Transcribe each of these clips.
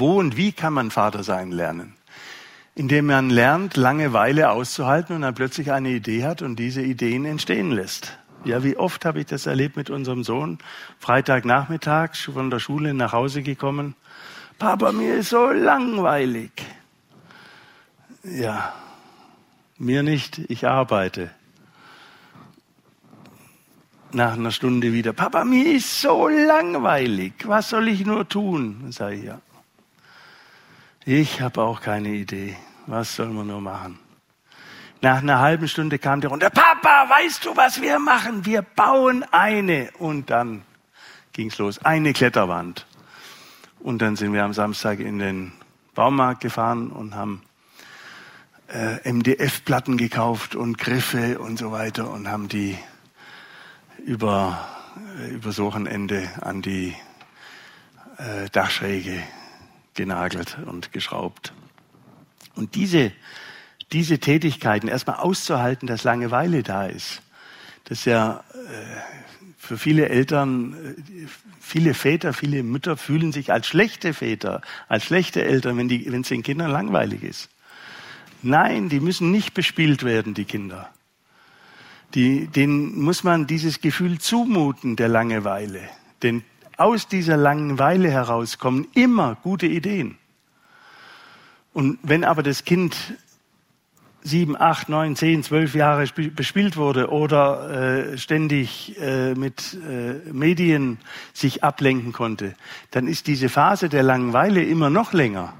Wo und wie kann man Vater sein lernen? Indem man lernt, Langeweile auszuhalten und dann plötzlich eine Idee hat und diese Ideen entstehen lässt. Ja, wie oft habe ich das erlebt mit unserem Sohn? Freitagnachmittag von der Schule nach Hause gekommen. Papa, mir ist so langweilig. Ja, mir nicht, ich arbeite. Nach einer Stunde wieder, Papa, mir ist so langweilig, was soll ich nur tun? Dann sage ich, ja. Ich habe auch keine Idee, was soll man nur machen? Nach einer halben Stunde kam der runter, Papa, weißt du, was wir machen? Wir bauen eine. Und dann ging's los, eine Kletterwand. Und dann sind wir am Samstag in den Baumarkt gefahren und haben äh, MDF-Platten gekauft und Griffe und so weiter und haben die über, äh, übers Wochenende an die äh, Dachschräge genagelt und geschraubt. Und diese, diese Tätigkeiten erstmal auszuhalten, dass Langeweile da ist, das ist ja äh, für viele Eltern, äh, viele Väter, viele Mütter fühlen sich als schlechte Väter, als schlechte Eltern, wenn, es den Kindern langweilig ist. Nein, die müssen nicht bespielt werden, die Kinder. Die, denen muss man dieses Gefühl zumuten der Langeweile. Denn aus dieser Langeweile heraus kommen immer gute Ideen. Und wenn aber das Kind sieben, acht, neun, zehn, zwölf Jahre bespielt wurde oder äh, ständig äh, mit äh, Medien sich ablenken konnte, dann ist diese Phase der Langeweile immer noch länger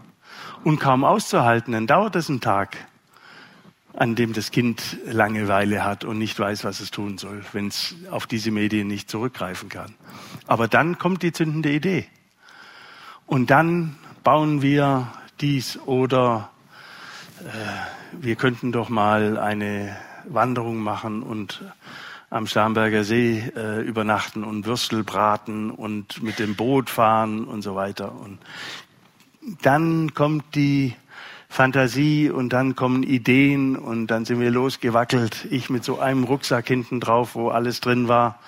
und kaum auszuhalten. Dann dauert es einen Tag, an dem das Kind Langeweile hat und nicht weiß, was es tun soll, wenn es auf diese Medien nicht zurückgreifen kann. Aber dann kommt die zündende Idee. Und dann bauen wir dies oder äh, wir könnten doch mal eine Wanderung machen und am Starnberger See äh, übernachten und Würstel braten und mit dem Boot fahren und so weiter. Und dann kommt die Fantasie und dann kommen Ideen und dann sind wir losgewackelt. Ich mit so einem Rucksack hinten drauf, wo alles drin war.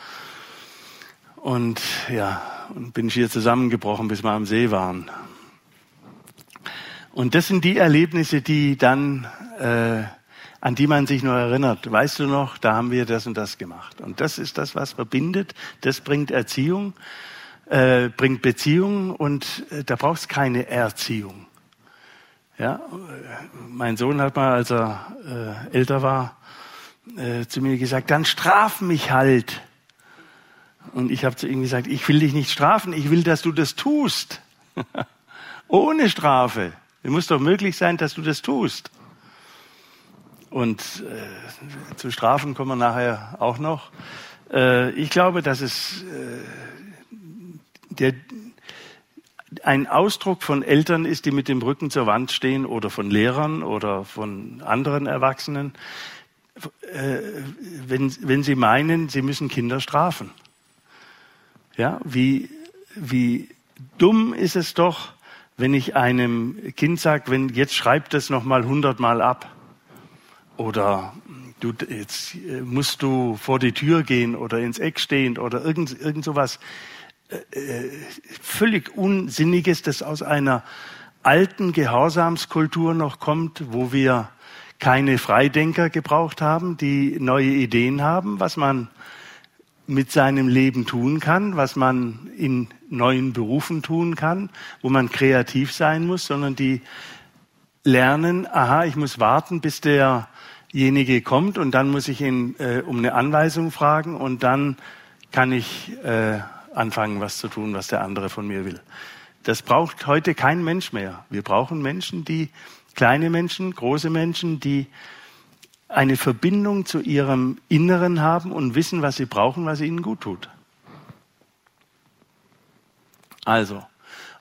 Und ja, und bin schier zusammengebrochen, bis wir am See waren. Und das sind die Erlebnisse, die dann, äh, an die man sich noch erinnert. Weißt du noch, da haben wir das und das gemacht. Und das ist das, was verbindet. Das bringt Erziehung, äh, bringt Beziehung und äh, da brauchst keine Erziehung. Ja, mein Sohn hat mal, als er äh, älter war, äh, zu mir gesagt, dann straf mich halt. Und ich habe zu ihm gesagt, ich will dich nicht strafen, ich will, dass du das tust. Ohne Strafe. Es muss doch möglich sein, dass du das tust. Und äh, zu Strafen kommen wir nachher auch noch. Äh, ich glaube, dass es äh, der, ein Ausdruck von Eltern ist, die mit dem Rücken zur Wand stehen oder von Lehrern oder von anderen Erwachsenen, äh, wenn, wenn sie meinen, sie müssen Kinder strafen. Ja, wie, wie dumm ist es doch, wenn ich einem Kind sage, wenn jetzt schreibt das noch mal hundertmal ab. Oder du jetzt äh, musst du vor die Tür gehen oder ins Eck stehen oder irgend irgend sowas völlig unsinniges, das aus einer alten Gehorsamskultur noch kommt, wo wir keine Freidenker gebraucht haben, die neue Ideen haben, was man mit seinem Leben tun kann, was man in neuen Berufen tun kann, wo man kreativ sein muss, sondern die lernen, aha, ich muss warten, bis derjenige kommt und dann muss ich ihn äh, um eine Anweisung fragen und dann kann ich äh, anfangen, was zu tun, was der andere von mir will. Das braucht heute kein Mensch mehr. Wir brauchen Menschen, die kleine Menschen, große Menschen, die eine Verbindung zu ihrem Inneren haben und wissen, was sie brauchen, was ihnen gut tut. Also,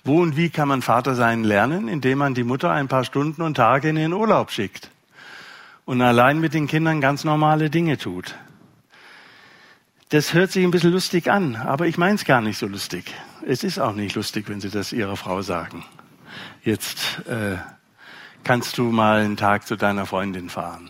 wo und wie kann man Vater sein lernen? Indem man die Mutter ein paar Stunden und Tage in den Urlaub schickt und allein mit den Kindern ganz normale Dinge tut. Das hört sich ein bisschen lustig an, aber ich meine es gar nicht so lustig. Es ist auch nicht lustig, wenn Sie das Ihrer Frau sagen. Jetzt äh, kannst du mal einen Tag zu deiner Freundin fahren.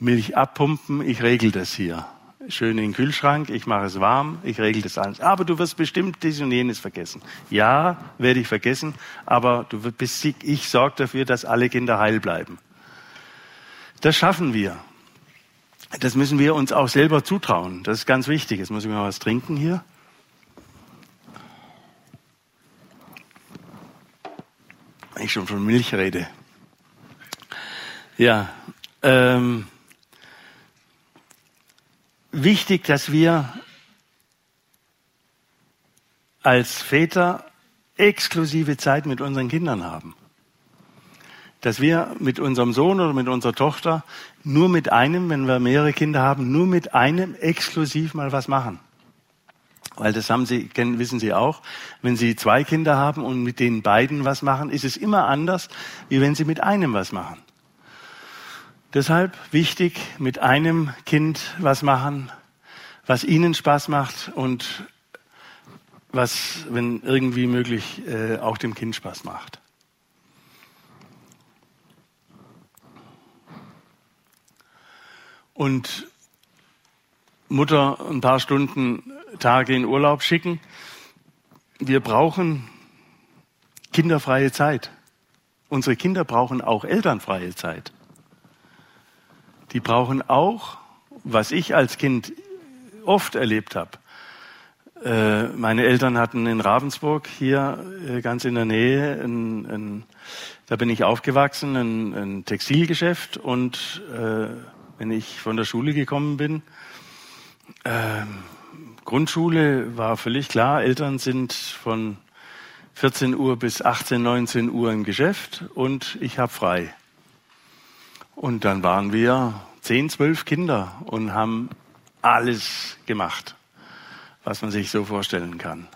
Milch abpumpen, ich regel das hier. schön in den Kühlschrank, ich mache es warm, ich regel das alles. Aber du wirst bestimmt dies und jenes vergessen. Ja, werde ich vergessen, aber du bist, ich sorge dafür, dass alle Kinder heil bleiben. Das schaffen wir. Das müssen wir uns auch selber zutrauen. Das ist ganz wichtig. Jetzt muss ich mal was trinken hier. Wenn ich schon von Milch rede. Ja, ähm, wichtig, dass wir als Väter exklusive Zeit mit unseren Kindern haben. Dass wir mit unserem Sohn oder mit unserer Tochter nur mit einem, wenn wir mehrere Kinder haben, nur mit einem exklusiv mal was machen. Weil das haben Sie, wissen Sie auch, wenn Sie zwei Kinder haben und mit den beiden was machen, ist es immer anders, wie wenn Sie mit einem was machen. Deshalb wichtig, mit einem Kind was machen, was ihnen Spaß macht und was, wenn irgendwie möglich, äh, auch dem Kind Spaß macht. Und Mutter ein paar Stunden, Tage in Urlaub schicken. Wir brauchen kinderfreie Zeit. Unsere Kinder brauchen auch elternfreie Zeit die brauchen auch, was ich als Kind oft erlebt habe. Äh, meine Eltern hatten in Ravensburg hier äh, ganz in der Nähe, ein, ein, da bin ich aufgewachsen, ein, ein Textilgeschäft und äh, wenn ich von der Schule gekommen bin, äh, Grundschule war völlig klar, Eltern sind von 14 Uhr bis 18, 19 Uhr im Geschäft und ich habe frei. Und dann waren wir zehn, zwölf Kinder und haben alles gemacht, was man sich so vorstellen kann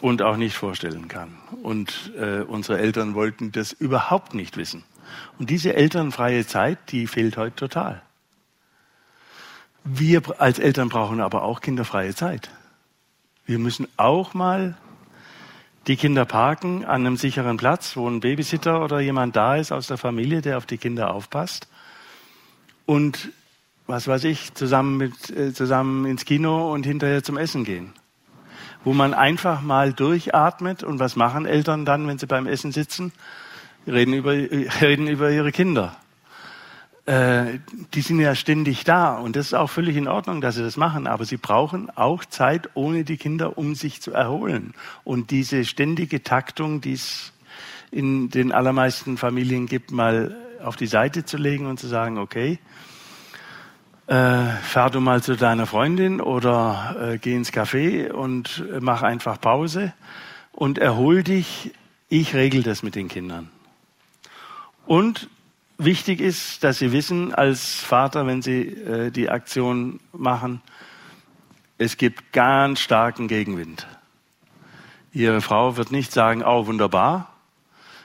und auch nicht vorstellen kann. Und äh, unsere Eltern wollten das überhaupt nicht wissen. Und diese elternfreie Zeit, die fehlt heute total. Wir als Eltern brauchen aber auch kinderfreie Zeit. Wir müssen auch mal die Kinder parken an einem sicheren Platz, wo ein Babysitter oder jemand da ist aus der Familie, der auf die Kinder aufpasst. Und was weiß ich, zusammen, mit, äh, zusammen ins Kino und hinterher zum Essen gehen. Wo man einfach mal durchatmet und was machen Eltern dann, wenn sie beim Essen sitzen? Reden über, reden über ihre Kinder. Äh, die sind ja ständig da und das ist auch völlig in Ordnung, dass sie das machen, aber sie brauchen auch Zeit ohne die Kinder, um sich zu erholen. Und diese ständige Taktung, die es in den allermeisten Familien gibt, mal auf die Seite zu legen und zu sagen, okay, äh, fahr du mal zu deiner Freundin oder äh, geh ins Café und mach einfach Pause und erhol dich. Ich regel das mit den Kindern. Und Wichtig ist, dass Sie wissen als Vater, wenn Sie äh, die Aktion machen, es gibt ganz starken Gegenwind. Ihre Frau wird nicht sagen, oh wunderbar,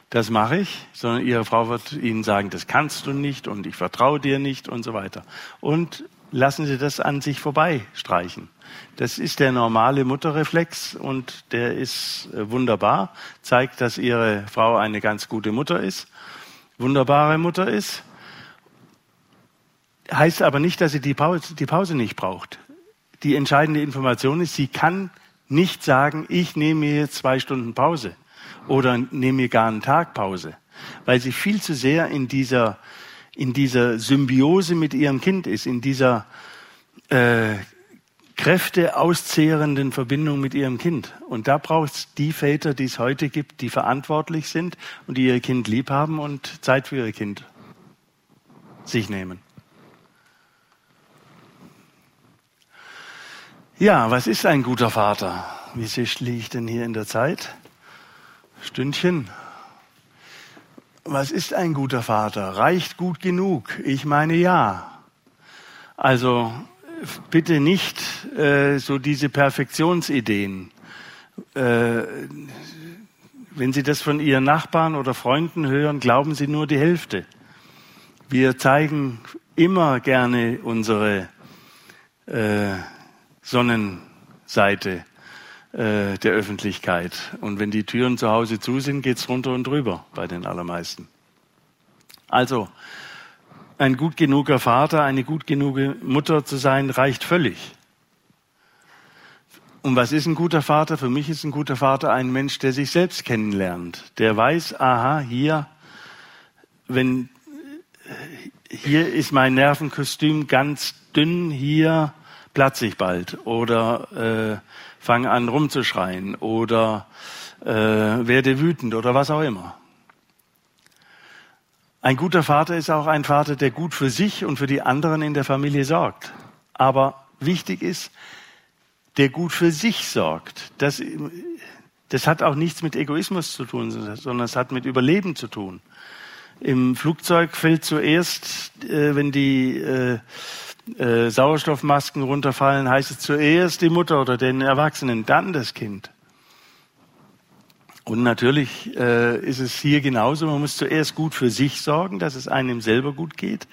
das mache ich, sondern Ihre Frau wird Ihnen sagen, das kannst du nicht und ich vertraue dir nicht und so weiter. Und lassen Sie das an sich vorbeistreichen. Das ist der normale Mutterreflex und der ist äh, wunderbar, zeigt, dass Ihre Frau eine ganz gute Mutter ist wunderbare Mutter ist. Heißt aber nicht, dass sie die Pause, die Pause nicht braucht. Die entscheidende Information ist, sie kann nicht sagen, ich nehme mir jetzt zwei Stunden Pause oder nehme mir gar einen Tag Pause, weil sie viel zu sehr in dieser, in dieser Symbiose mit ihrem Kind ist, in dieser äh, kräfteauszehrenden Verbindung mit ihrem Kind. Und da braucht es die Väter, die es heute gibt, die verantwortlich sind und die ihr Kind lieb haben und Zeit für ihr Kind sich nehmen. Ja, was ist ein guter Vater? Wie liege ich denn hier in der Zeit? Stündchen. Was ist ein guter Vater? Reicht gut genug? Ich meine ja. Also bitte nicht äh, so diese Perfektionsideen. Äh, wenn Sie das von Ihren Nachbarn oder Freunden hören, glauben Sie nur die Hälfte. Wir zeigen immer gerne unsere äh, Sonnenseite äh, der Öffentlichkeit. Und wenn die Türen zu Hause zu sind, geht's runter und drüber bei den allermeisten. Also, ein gut genuger Vater, eine gut genuge Mutter zu sein, reicht völlig. Und was ist ein guter Vater? Für mich ist ein guter Vater ein Mensch, der sich selbst kennenlernt, der weiß, aha, hier, wenn hier ist mein Nervenkostüm ganz dünn, hier platze ich bald oder äh, fange an rumzuschreien oder äh, werde wütend oder was auch immer. Ein guter Vater ist auch ein Vater, der gut für sich und für die anderen in der Familie sorgt. Aber wichtig ist, der gut für sich sorgt. Das, das hat auch nichts mit Egoismus zu tun, sondern es hat mit Überleben zu tun. Im Flugzeug fällt zuerst, äh, wenn die äh, äh, Sauerstoffmasken runterfallen, heißt es zuerst die Mutter oder den Erwachsenen, dann das Kind. Und natürlich äh, ist es hier genauso. Man muss zuerst gut für sich sorgen, dass es einem selber gut geht.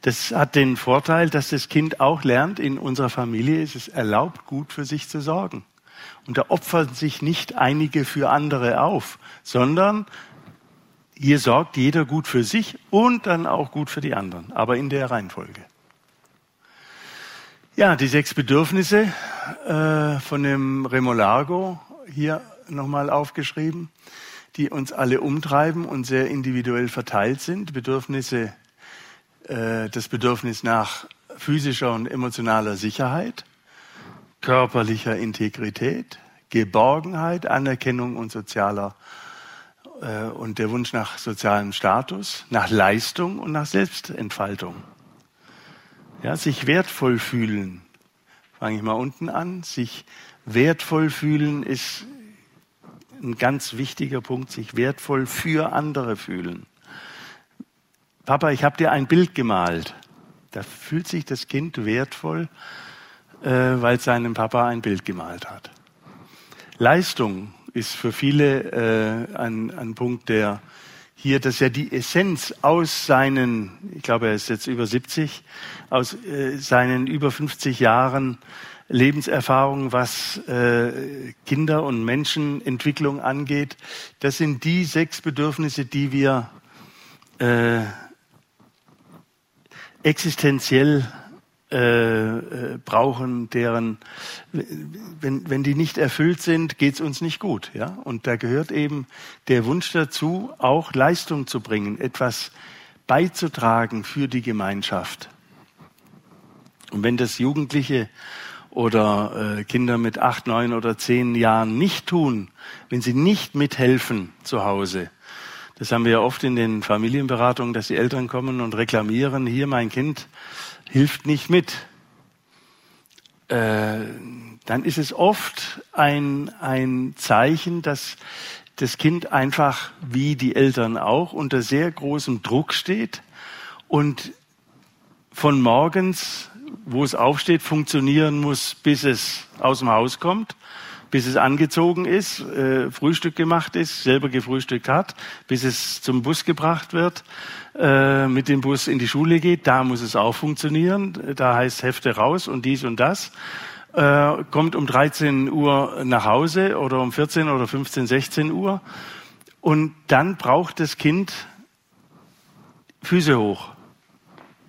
Das hat den Vorteil, dass das Kind auch lernt, in unserer Familie ist es erlaubt, gut für sich zu sorgen. Und da opfern sich nicht einige für andere auf, sondern hier sorgt jeder gut für sich und dann auch gut für die anderen, aber in der Reihenfolge. Ja, die sechs Bedürfnisse äh, von dem Remolargo hier nochmal aufgeschrieben, die uns alle umtreiben und sehr individuell verteilt sind. Bedürfnisse, äh, das Bedürfnis nach physischer und emotionaler Sicherheit, körperlicher Integrität, Geborgenheit, Anerkennung und sozialer äh, und der Wunsch nach sozialem Status, nach Leistung und nach Selbstentfaltung. Ja, sich wertvoll fühlen. Fange ich mal unten an. Sich wertvoll fühlen ist ein ganz wichtiger Punkt. Sich wertvoll für andere fühlen. Papa, ich habe dir ein Bild gemalt. Da fühlt sich das Kind wertvoll, äh, weil seinem Papa ein Bild gemalt hat. Leistung ist für viele äh, ein, ein Punkt, der hier, dass er die Essenz aus seinen, ich glaube, er ist jetzt über 70, aus äh, seinen über 50 Jahren Lebenserfahrung, was äh, Kinder- und Menschenentwicklung angeht, das sind die sechs Bedürfnisse, die wir äh, existenziell äh, äh, brauchen, deren, wenn, wenn die nicht erfüllt sind, geht's uns nicht gut. Ja? Und da gehört eben der Wunsch dazu, auch Leistung zu bringen, etwas beizutragen für die Gemeinschaft. Und wenn das Jugendliche oder äh, Kinder mit acht, neun oder zehn Jahren nicht tun, wenn sie nicht mithelfen zu Hause, das haben wir ja oft in den Familienberatungen, dass die Eltern kommen und reklamieren, hier mein Kind hilft nicht mit, äh, dann ist es oft ein, ein Zeichen, dass das Kind einfach, wie die Eltern auch, unter sehr großem Druck steht und von morgens, wo es aufsteht, funktionieren muss, bis es aus dem Haus kommt bis es angezogen ist, äh, Frühstück gemacht ist, selber gefrühstückt hat, bis es zum Bus gebracht wird, äh, mit dem Bus in die Schule geht. Da muss es auch funktionieren. Da heißt Hefte raus und dies und das. Äh, kommt um 13 Uhr nach Hause oder um 14 oder 15, 16 Uhr. Und dann braucht das Kind Füße hoch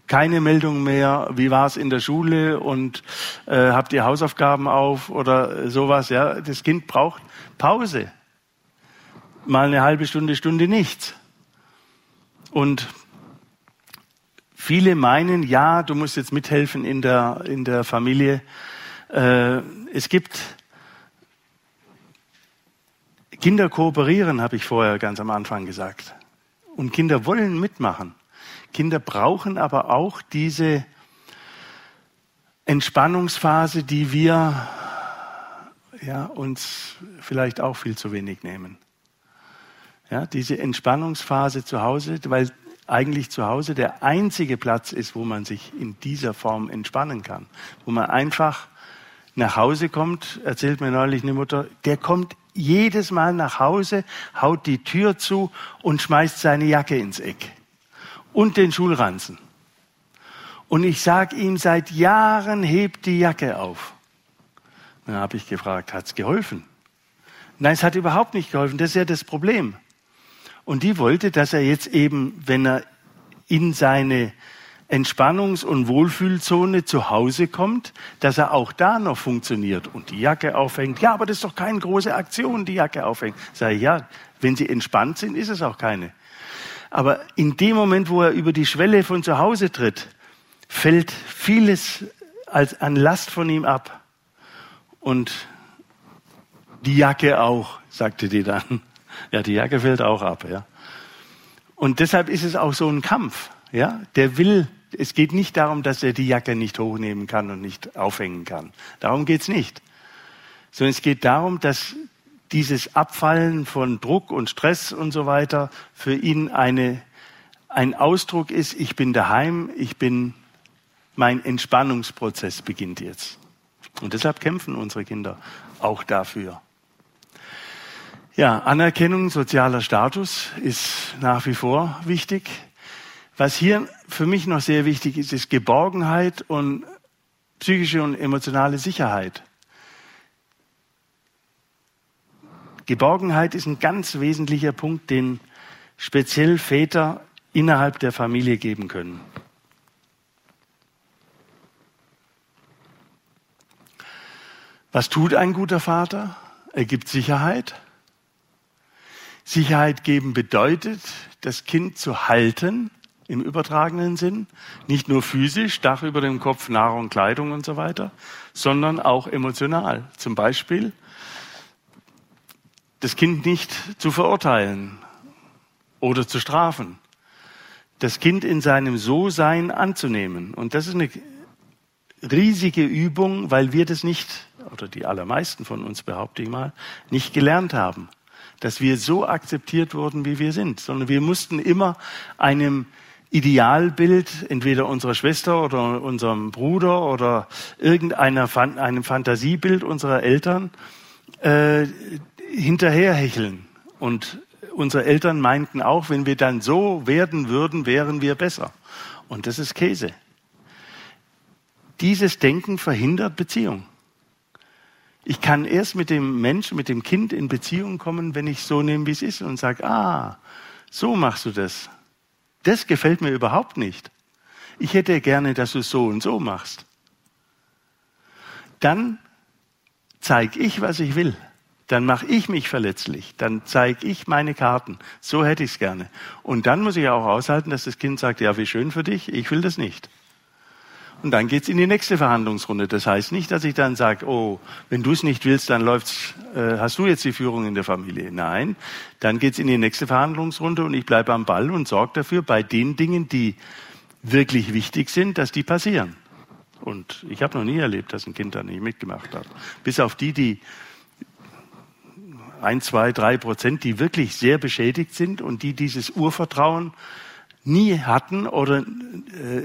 keine Meldung mehr, wie war es in der Schule und äh, habt ihr Hausaufgaben auf oder sowas. Ja, das Kind braucht Pause. Mal eine halbe Stunde, Stunde nichts. Und viele meinen, ja, du musst jetzt mithelfen in der, in der Familie. Äh, es gibt Kinder kooperieren, habe ich vorher ganz am Anfang gesagt. Und Kinder wollen mitmachen. Kinder brauchen aber auch diese Entspannungsphase, die wir ja, uns vielleicht auch viel zu wenig nehmen. Ja, diese Entspannungsphase zu Hause, weil eigentlich zu Hause der einzige Platz ist, wo man sich in dieser Form entspannen kann. Wo man einfach nach Hause kommt, erzählt mir neulich eine Mutter, der kommt jedes Mal nach Hause, haut die Tür zu und schmeißt seine Jacke ins Eck und den Schulranzen. Und ich sage ihm, seit Jahren hebt die Jacke auf. Dann habe ich gefragt, hat's geholfen? Nein, es hat überhaupt nicht geholfen. Das ist ja das Problem. Und die wollte, dass er jetzt eben, wenn er in seine Entspannungs- und Wohlfühlzone zu Hause kommt, dass er auch da noch funktioniert und die Jacke aufhängt. Ja, aber das ist doch keine große Aktion, die Jacke aufhängt. Sag ich, ja, wenn sie entspannt sind, ist es auch keine. Aber in dem Moment, wo er über die Schwelle von zu Hause tritt, fällt vieles als an Last von ihm ab. Und die Jacke auch, sagte die dann. Ja, die Jacke fällt auch ab, ja. Und deshalb ist es auch so ein Kampf, ja. Der will, es geht nicht darum, dass er die Jacke nicht hochnehmen kann und nicht aufhängen kann. Darum geht's nicht. Sondern es geht darum, dass dieses Abfallen von Druck und Stress und so weiter für ihn eine, ein Ausdruck ist, ich bin daheim, ich bin, mein Entspannungsprozess beginnt jetzt. Und deshalb kämpfen unsere Kinder auch dafür. Ja, Anerkennung, sozialer Status ist nach wie vor wichtig. Was hier für mich noch sehr wichtig ist, ist Geborgenheit und psychische und emotionale Sicherheit. Geborgenheit ist ein ganz wesentlicher Punkt, den speziell Väter innerhalb der Familie geben können. Was tut ein guter Vater? Er gibt Sicherheit. Sicherheit geben bedeutet, das Kind zu halten im übertragenen Sinn, nicht nur physisch, Dach über dem Kopf, Nahrung, Kleidung und so weiter, sondern auch emotional. Zum Beispiel das Kind nicht zu verurteilen oder zu strafen, das Kind in seinem So-Sein anzunehmen. Und das ist eine riesige Übung, weil wir das nicht, oder die allermeisten von uns behaupte ich mal, nicht gelernt haben dass wir so akzeptiert wurden, wie wir sind, sondern wir mussten immer einem Idealbild entweder unserer Schwester oder unserem Bruder oder irgendeiner einem Fantasiebild unserer Eltern äh, hinterherhecheln. Und unsere Eltern meinten auch, wenn wir dann so werden würden, wären wir besser. Und das ist Käse. Dieses Denken verhindert Beziehung. Ich kann erst mit dem Menschen, mit dem Kind in Beziehung kommen, wenn ich so nehme, wie es ist und sage, ah, so machst du das. Das gefällt mir überhaupt nicht. Ich hätte gerne, dass du es so und so machst. Dann zeige ich, was ich will. Dann mache ich mich verletzlich. Dann zeige ich meine Karten. So hätte ich es gerne. Und dann muss ich auch aushalten, dass das Kind sagt, ja, wie schön für dich, ich will das nicht. Und dann geht's in die nächste Verhandlungsrunde. Das heißt nicht, dass ich dann sage, oh, wenn du es nicht willst, dann läuft's, äh, hast du jetzt die Führung in der Familie. Nein, dann geht's in die nächste Verhandlungsrunde und ich bleibe am Ball und sorge dafür, bei den Dingen, die wirklich wichtig sind, dass die passieren. Und ich habe noch nie erlebt, dass ein Kind da nicht mitgemacht hat. Bis auf die, die ein, zwei, drei Prozent, die wirklich sehr beschädigt sind und die dieses Urvertrauen nie hatten oder äh,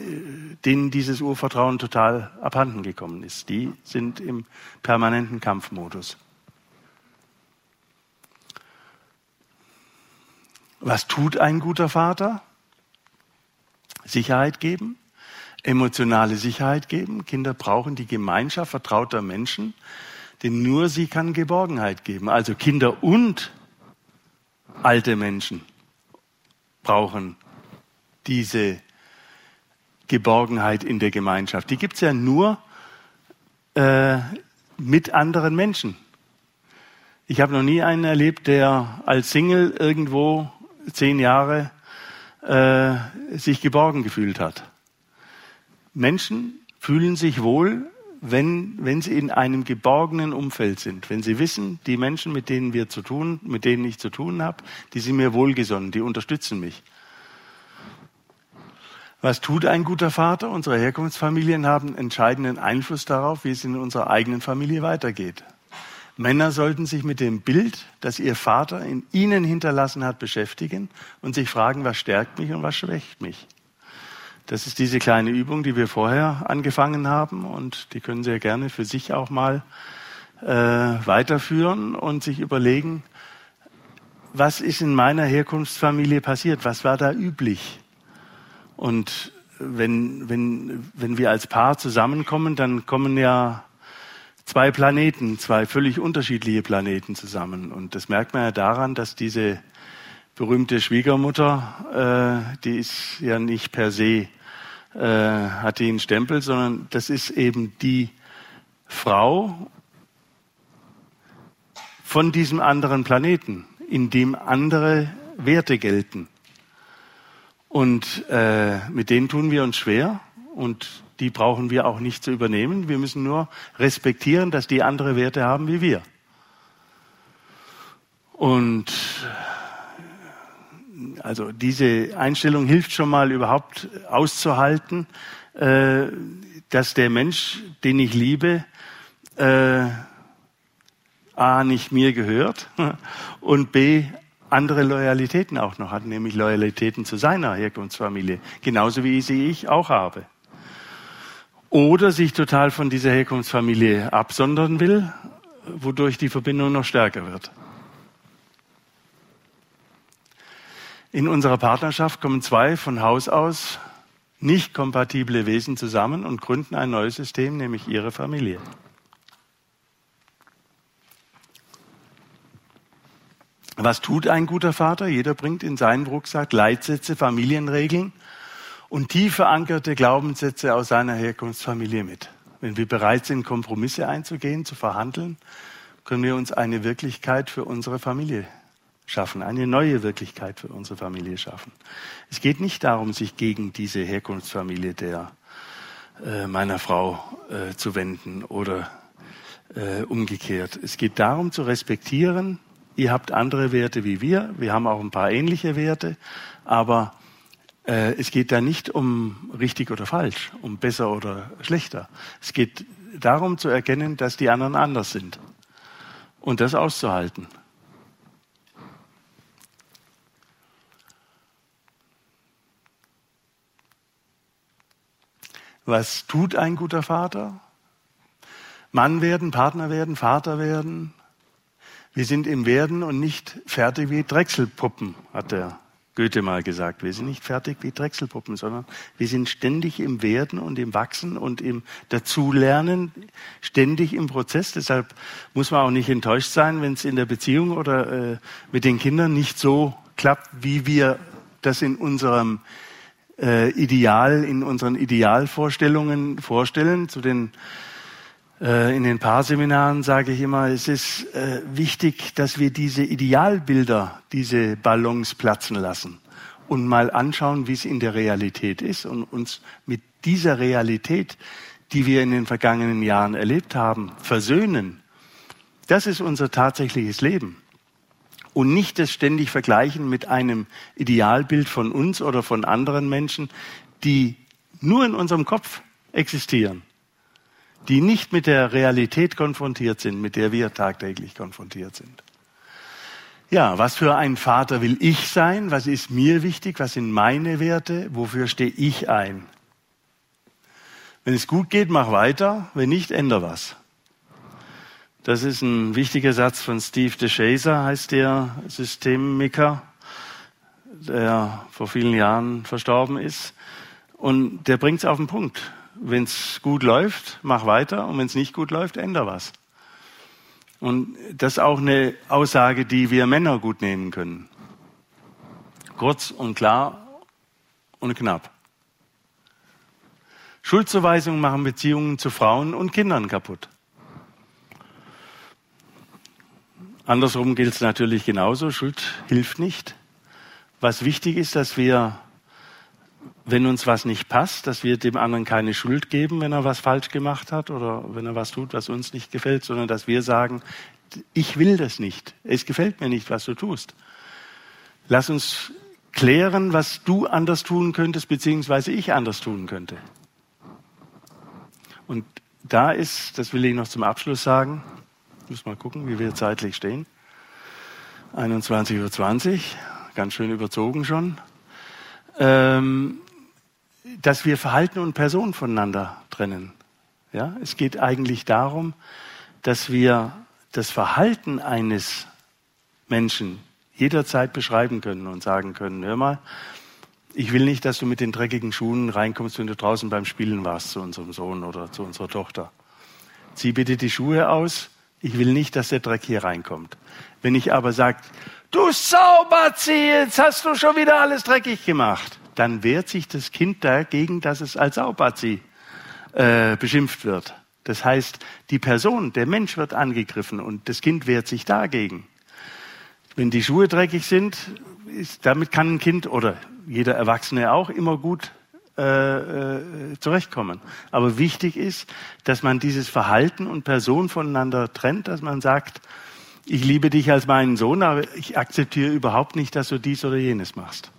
denen dieses Urvertrauen total abhanden gekommen ist. Die sind im permanenten Kampfmodus. Was tut ein guter Vater? Sicherheit geben, emotionale Sicherheit geben. Kinder brauchen die Gemeinschaft vertrauter Menschen, denn nur sie kann Geborgenheit geben. Also Kinder und alte Menschen brauchen diese Geborgenheit in der Gemeinschaft. Die gibt es ja nur äh, mit anderen Menschen. Ich habe noch nie einen erlebt, der als Single irgendwo zehn Jahre äh, sich geborgen gefühlt hat. Menschen fühlen sich wohl, wenn, wenn sie in einem geborgenen Umfeld sind, wenn sie wissen, die Menschen, mit denen wir zu tun, mit denen ich zu tun habe, die sind mir wohlgesonnen, die unterstützen mich. Was tut ein guter Vater? Unsere Herkunftsfamilien haben entscheidenden Einfluss darauf, wie es in unserer eigenen Familie weitergeht. Männer sollten sich mit dem Bild, das ihr Vater in ihnen hinterlassen hat, beschäftigen und sich fragen, was stärkt mich und was schwächt mich. Das ist diese kleine Übung, die wir vorher angefangen haben und die können Sie ja gerne für sich auch mal äh, weiterführen und sich überlegen, was ist in meiner Herkunftsfamilie passiert, was war da üblich und wenn, wenn, wenn wir als Paar zusammenkommen, dann kommen ja zwei Planeten, zwei völlig unterschiedliche Planeten zusammen. Und das merkt man ja daran, dass diese berühmte Schwiegermutter, äh, die ist ja nicht per se äh, hat die einen Stempel, sondern das ist eben die Frau von diesem anderen Planeten, in dem andere Werte gelten. Und äh, mit denen tun wir uns schwer und die brauchen wir auch nicht zu übernehmen. Wir müssen nur respektieren, dass die andere Werte haben wie wir. Und also diese Einstellung hilft schon mal überhaupt auszuhalten, äh, dass der Mensch, den ich liebe, äh, a nicht mir gehört und b andere Loyalitäten auch noch hat, nämlich Loyalitäten zu seiner Herkunftsfamilie, genauso wie sie ich auch habe. Oder sich total von dieser Herkunftsfamilie absondern will, wodurch die Verbindung noch stärker wird. In unserer Partnerschaft kommen zwei von Haus aus nicht kompatible Wesen zusammen und gründen ein neues System, nämlich ihre Familie. Was tut ein guter Vater? Jeder bringt in seinen Rucksack Leitsätze, Familienregeln und tief verankerte Glaubenssätze aus seiner Herkunftsfamilie mit. Wenn wir bereit sind, Kompromisse einzugehen, zu verhandeln, können wir uns eine Wirklichkeit für unsere Familie schaffen, eine neue Wirklichkeit für unsere Familie schaffen. Es geht nicht darum, sich gegen diese Herkunftsfamilie der äh, meiner Frau äh, zu wenden oder äh, umgekehrt. Es geht darum zu respektieren, ihr habt andere Werte wie wir, wir haben auch ein paar ähnliche Werte, aber äh, es geht da nicht um richtig oder falsch, um besser oder schlechter. Es geht darum zu erkennen, dass die anderen anders sind und das auszuhalten. Was tut ein guter Vater? Mann werden, Partner werden, Vater werden. Wir sind im Werden und nicht fertig wie Drechselpuppen, hat der Goethe mal gesagt. Wir sind nicht fertig wie Drechselpuppen, sondern wir sind ständig im Werden und im Wachsen und im Dazulernen, ständig im Prozess. Deshalb muss man auch nicht enttäuscht sein, wenn es in der Beziehung oder äh, mit den Kindern nicht so klappt, wie wir das in unserem äh, Ideal, in unseren Idealvorstellungen vorstellen. Zu den, äh, in den Paarseminaren sage ich immer, es ist äh, wichtig, dass wir diese Idealbilder, diese Ballons platzen lassen und mal anschauen, wie es in der Realität ist und uns mit dieser Realität, die wir in den vergangenen Jahren erlebt haben, versöhnen. Das ist unser tatsächliches Leben und nicht das ständig vergleichen mit einem Idealbild von uns oder von anderen Menschen, die nur in unserem Kopf existieren, die nicht mit der Realität konfrontiert sind, mit der wir tagtäglich konfrontiert sind. Ja, was für ein Vater will ich sein? Was ist mir wichtig? Was sind meine Werte? Wofür stehe ich ein? Wenn es gut geht, mach weiter. Wenn nicht, änder was. Das ist ein wichtiger Satz von Steve DeShazer, heißt der Systemiker, der vor vielen Jahren verstorben ist. Und der bringt es auf den Punkt. Wenn es gut läuft, mach weiter. Und wenn es nicht gut läuft, änder was. Und das ist auch eine Aussage, die wir Männer gut nehmen können. Kurz und klar und knapp. Schuldzuweisungen machen Beziehungen zu Frauen und Kindern kaputt. Andersrum gilt es natürlich genauso. Schuld hilft nicht. Was wichtig ist, dass wir, wenn uns was nicht passt, dass wir dem anderen keine Schuld geben, wenn er was falsch gemacht hat oder wenn er was tut, was uns nicht gefällt, sondern dass wir sagen, ich will das nicht. Es gefällt mir nicht, was du tust. Lass uns klären, was du anders tun könntest, beziehungsweise ich anders tun könnte. Und da ist, das will ich noch zum Abschluss sagen, muss mal gucken, wie wir zeitlich stehen. 21.20 Uhr, ganz schön überzogen schon. Ähm, dass wir Verhalten und Person voneinander trennen. Ja, es geht eigentlich darum, dass wir das Verhalten eines Menschen jederzeit beschreiben können und sagen können, hör mal, ich will nicht, dass du mit den dreckigen Schuhen reinkommst, wenn du draußen beim Spielen warst zu unserem Sohn oder zu unserer Tochter. Zieh bitte die Schuhe aus, ich will nicht, dass der Dreck hier reinkommt. Wenn ich aber sage, du Sauberzieh, jetzt hast du schon wieder alles dreckig gemacht, dann wehrt sich das Kind dagegen, dass es als Saubazi äh, beschimpft wird. Das heißt, die Person, der Mensch wird angegriffen und das Kind wehrt sich dagegen. Wenn die Schuhe dreckig sind, ist, damit kann ein Kind oder jeder Erwachsene auch immer gut äh, äh, zurechtkommen. Aber wichtig ist, dass man dieses Verhalten und Person voneinander trennt, dass man sagt, ich liebe dich als meinen Sohn, aber ich akzeptiere überhaupt nicht, dass du dies oder jenes machst.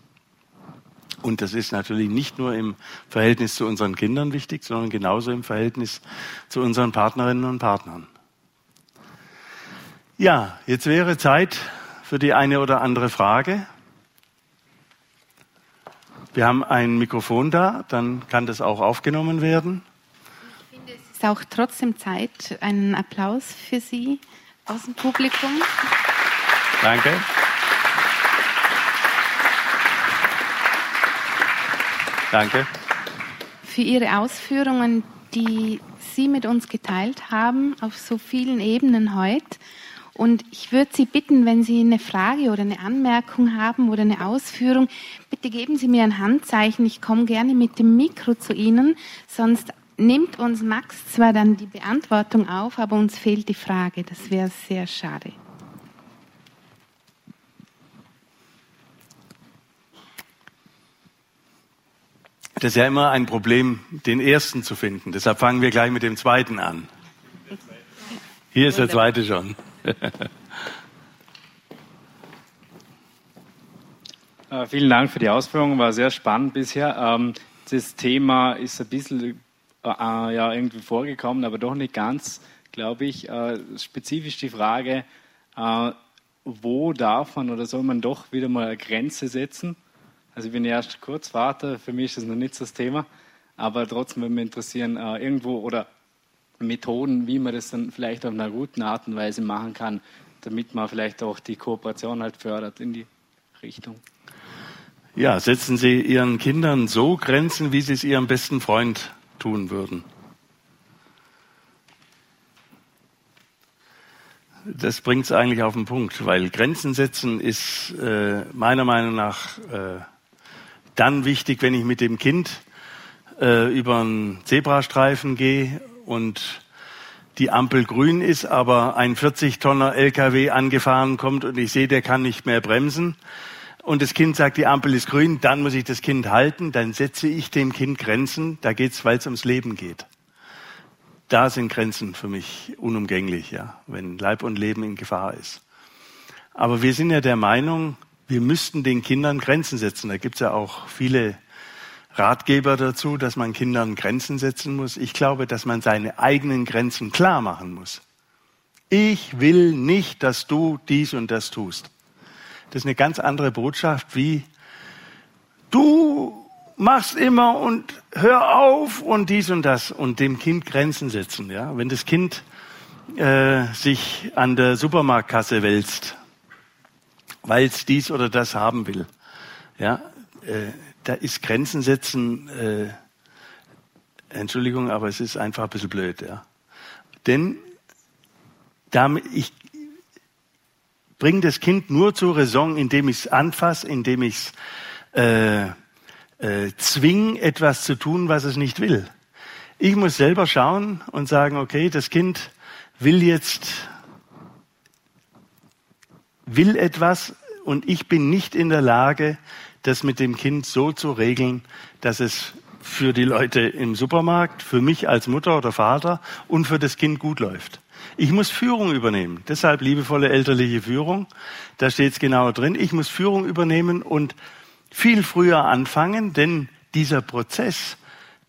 Und das ist natürlich nicht nur im Verhältnis zu unseren Kindern wichtig, sondern genauso im Verhältnis zu unseren Partnerinnen und Partnern. Ja, jetzt wäre Zeit für die eine oder andere Frage. Wir haben ein Mikrofon da, dann kann das auch aufgenommen werden. Ich finde, es ist auch trotzdem Zeit. Einen Applaus für Sie aus dem Publikum. Danke. Danke. Für Ihre Ausführungen, die Sie mit uns geteilt haben, auf so vielen Ebenen heute. Und ich würde Sie bitten, wenn Sie eine Frage oder eine Anmerkung haben oder eine Ausführung, bitte geben Sie mir ein Handzeichen. Ich komme gerne mit dem Mikro zu Ihnen, sonst nimmt uns Max zwar dann die Beantwortung auf, aber uns fehlt die Frage. Das wäre sehr schade. Das ist ja immer ein Problem, den ersten zu finden. Deshalb fangen wir gleich mit dem zweiten an. Hier ist der zweite schon. Äh, vielen Dank für die Ausführungen, war sehr spannend bisher. Ähm, das Thema ist ein bisschen äh, äh, ja, irgendwie vorgekommen, aber doch nicht ganz, glaube ich. spezifisch die Frage, wo darf man oder soll man doch wieder mal eine Grenze setzen? Also ich bin erst kurz Vater, für mich ist das noch nicht das Thema, aber trotzdem würde mich interessieren, irgendwo oder Methoden, wie man das dann vielleicht auf einer guten Art und Weise machen kann, damit man vielleicht auch die Kooperation halt fördert in die Richtung. Ja, setzen Sie Ihren Kindern so Grenzen, wie Sie es Ihrem besten Freund tun würden. Das bringt es eigentlich auf den Punkt, weil Grenzen setzen ist äh, meiner Meinung nach äh, dann wichtig, wenn ich mit dem Kind äh, über einen Zebrastreifen gehe und die Ampel grün ist, aber ein 40-Tonner LKW angefahren kommt und ich sehe, der kann nicht mehr bremsen und das Kind sagt, die Ampel ist grün, dann muss ich das Kind halten, dann setze ich dem Kind Grenzen, da geht's, weil es ums Leben geht. Da sind Grenzen für mich unumgänglich, ja, wenn Leib und Leben in Gefahr ist. Aber wir sind ja der Meinung, wir müssten den Kindern Grenzen setzen. Da gibt's ja auch viele Ratgeber dazu, dass man Kindern Grenzen setzen muss. Ich glaube, dass man seine eigenen Grenzen klar machen muss. Ich will nicht, dass du dies und das tust. Das ist eine ganz andere Botschaft wie du machst immer und hör auf und dies und das und dem Kind Grenzen setzen. Ja, wenn das Kind äh, sich an der Supermarktkasse wälzt, weil es dies oder das haben will, ja, äh, da ist Grenzen setzen, äh, Entschuldigung, aber es ist einfach ein bisschen blöd, ja. Denn damit, ich bringe das Kind nur zur Raison, indem ich es anfasse, indem ich es äh, äh, zwing, etwas zu tun, was es nicht will. Ich muss selber schauen und sagen, okay, das Kind will jetzt, will etwas und ich bin nicht in der Lage, das mit dem Kind so zu regeln, dass es für die Leute im Supermarkt, für mich als Mutter oder Vater und für das Kind gut läuft. Ich muss Führung übernehmen. Deshalb liebevolle elterliche Führung. Da steht es genau drin. Ich muss Führung übernehmen und viel früher anfangen, denn dieser Prozess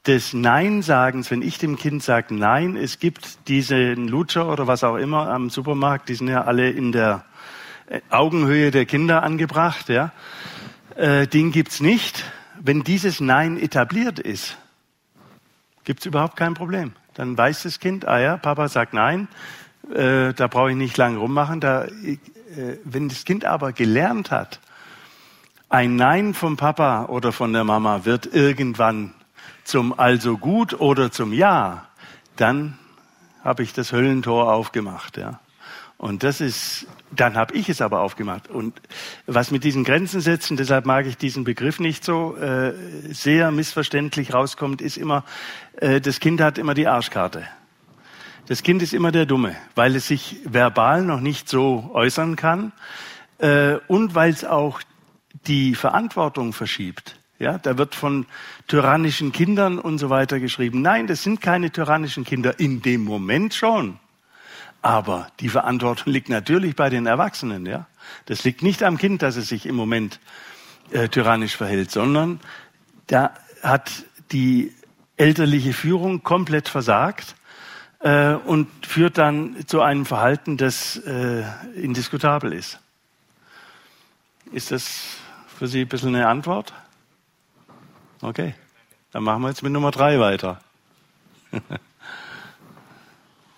des Nein-Sagens, wenn ich dem Kind sage Nein, es gibt diesen Lutscher oder was auch immer am Supermarkt, die sind ja alle in der äh, Augenhöhe der Kinder angebracht, ja äh, den gibt's nicht. Wenn dieses Nein etabliert ist, gibt's überhaupt kein Problem. Dann weiß das Kind, ah ja, Papa sagt Nein, äh, da brauche ich nicht lange rummachen. Da, äh, wenn das Kind aber gelernt hat, ein Nein vom Papa oder von der Mama wird irgendwann zum also gut oder zum Ja, dann habe ich das Höllentor aufgemacht. Ja. Und das ist dann habe ich es aber aufgemacht. Und was mit diesen Grenzen setzen, deshalb mag ich diesen Begriff nicht so äh, sehr missverständlich rauskommt, ist immer, äh, das Kind hat immer die Arschkarte. Das Kind ist immer der Dumme, weil es sich verbal noch nicht so äußern kann äh, und weil es auch die Verantwortung verschiebt. Ja, da wird von tyrannischen Kindern und so weiter geschrieben. Nein, das sind keine tyrannischen Kinder. In dem Moment schon. Aber die Verantwortung liegt natürlich bei den Erwachsenen. Ja, das liegt nicht am Kind, dass es sich im Moment äh, tyrannisch verhält, sondern da hat die elterliche Führung komplett versagt äh, und führt dann zu einem Verhalten, das äh, indiskutabel ist. Ist das für Sie ein bisschen eine Antwort? Okay, dann machen wir jetzt mit Nummer drei weiter.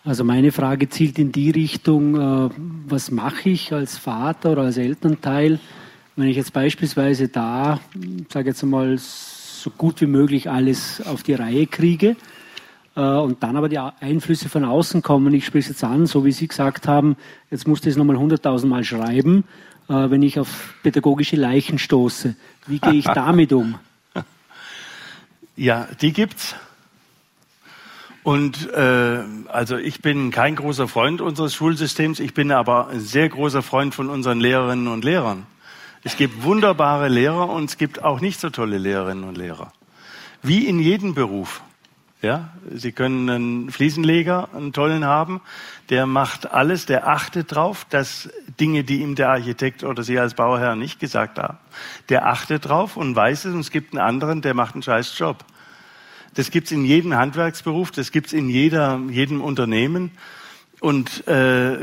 Also meine Frage zielt in die Richtung, äh, was mache ich als Vater oder als Elternteil, wenn ich jetzt beispielsweise da, sage jetzt mal, so gut wie möglich alles auf die Reihe kriege äh, und dann aber die Einflüsse von außen kommen. Ich spreche es jetzt an, so wie Sie gesagt haben, jetzt musste ich es nochmal hunderttausend Mal schreiben, äh, wenn ich auf pädagogische Leichen stoße. Wie gehe ich damit um? Ja, die gibt's. Und äh, also ich bin kein großer Freund unseres Schulsystems, ich bin aber ein sehr großer Freund von unseren Lehrerinnen und Lehrern. Es gibt wunderbare Lehrer und es gibt auch nicht so tolle Lehrerinnen und Lehrer. Wie in jedem Beruf. Ja, Sie können einen Fliesenleger, einen tollen haben, der macht alles, der achtet drauf, dass Dinge, die ihm der Architekt oder Sie als Bauherr nicht gesagt haben, der achtet drauf und weiß es und es gibt einen anderen, der macht einen scheiß Job. Das gibt's in jedem Handwerksberuf, das gibt's in jeder, jedem Unternehmen und äh,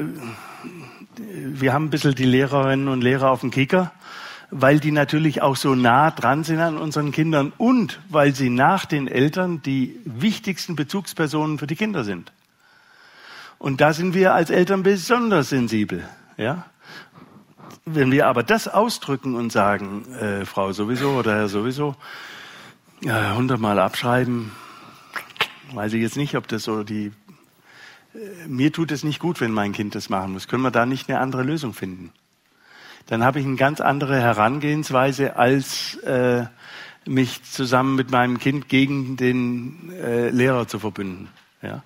wir haben ein bisschen die Lehrerinnen und Lehrer auf dem Kicker weil die natürlich auch so nah dran sind an unseren Kindern und weil sie nach den Eltern die wichtigsten Bezugspersonen für die Kinder sind. Und da sind wir als Eltern besonders sensibel. Ja? Wenn wir aber das ausdrücken und sagen, äh, Frau sowieso oder Herr sowieso, hundertmal abschreiben, weiß ich jetzt nicht, ob das so die. Äh, mir tut es nicht gut, wenn mein Kind das machen muss. Können wir da nicht eine andere Lösung finden? dann habe ich eine ganz andere Herangehensweise, als äh, mich zusammen mit meinem Kind gegen den äh, Lehrer zu verbünden. Ja.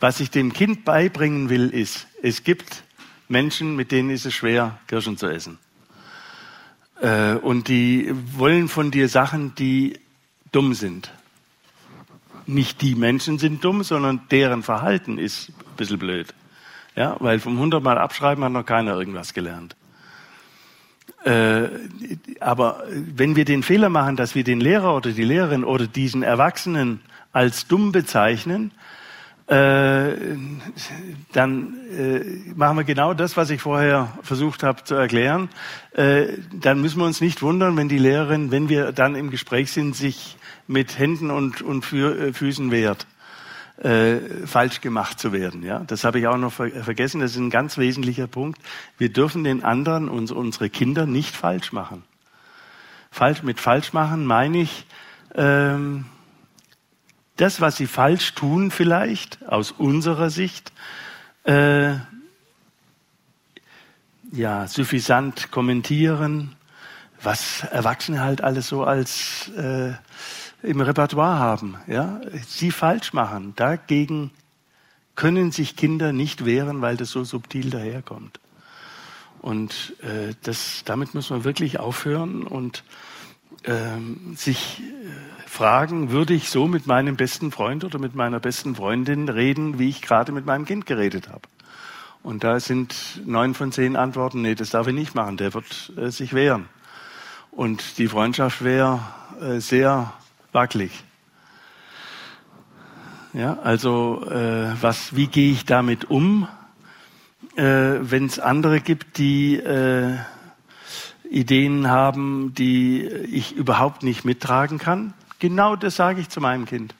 Was ich dem Kind beibringen will, ist, es gibt Menschen, mit denen ist es schwer, Kirschen zu essen. Äh, und die wollen von dir Sachen, die dumm sind. Nicht die Menschen sind dumm, sondern deren Verhalten ist ein bisschen blöd. Ja, weil vom hundertmal abschreiben hat noch keiner irgendwas gelernt. Äh, aber wenn wir den Fehler machen, dass wir den Lehrer oder die Lehrerin oder diesen Erwachsenen als dumm bezeichnen, äh, dann äh, machen wir genau das, was ich vorher versucht habe zu erklären. Äh, dann müssen wir uns nicht wundern, wenn die Lehrerin, wenn wir dann im Gespräch sind, sich mit Händen und, und äh, Füßen wehrt äh, falsch gemacht zu werden. Ja, das habe ich auch noch ver vergessen. Das ist ein ganz wesentlicher Punkt. Wir dürfen den anderen und unsere Kinder nicht falsch machen. Falsch mit falsch machen meine ich ähm, das, was sie falsch tun, vielleicht aus unserer Sicht. Äh, ja, suffisant kommentieren, was Erwachsene halt alles so als äh, im Repertoire haben, ja, sie falsch machen. Dagegen können sich Kinder nicht wehren, weil das so subtil daherkommt. Und äh, das, damit muss man wirklich aufhören und ähm, sich äh, fragen, würde ich so mit meinem besten Freund oder mit meiner besten Freundin reden, wie ich gerade mit meinem Kind geredet habe. Und da sind neun von zehn Antworten, nee, das darf ich nicht machen, der wird äh, sich wehren. Und die Freundschaft wäre äh, sehr wackelig. Ja, also äh, was, wie gehe ich damit um, äh, wenn es andere gibt, die äh, Ideen haben, die ich überhaupt nicht mittragen kann? Genau das sage ich zu meinem Kind.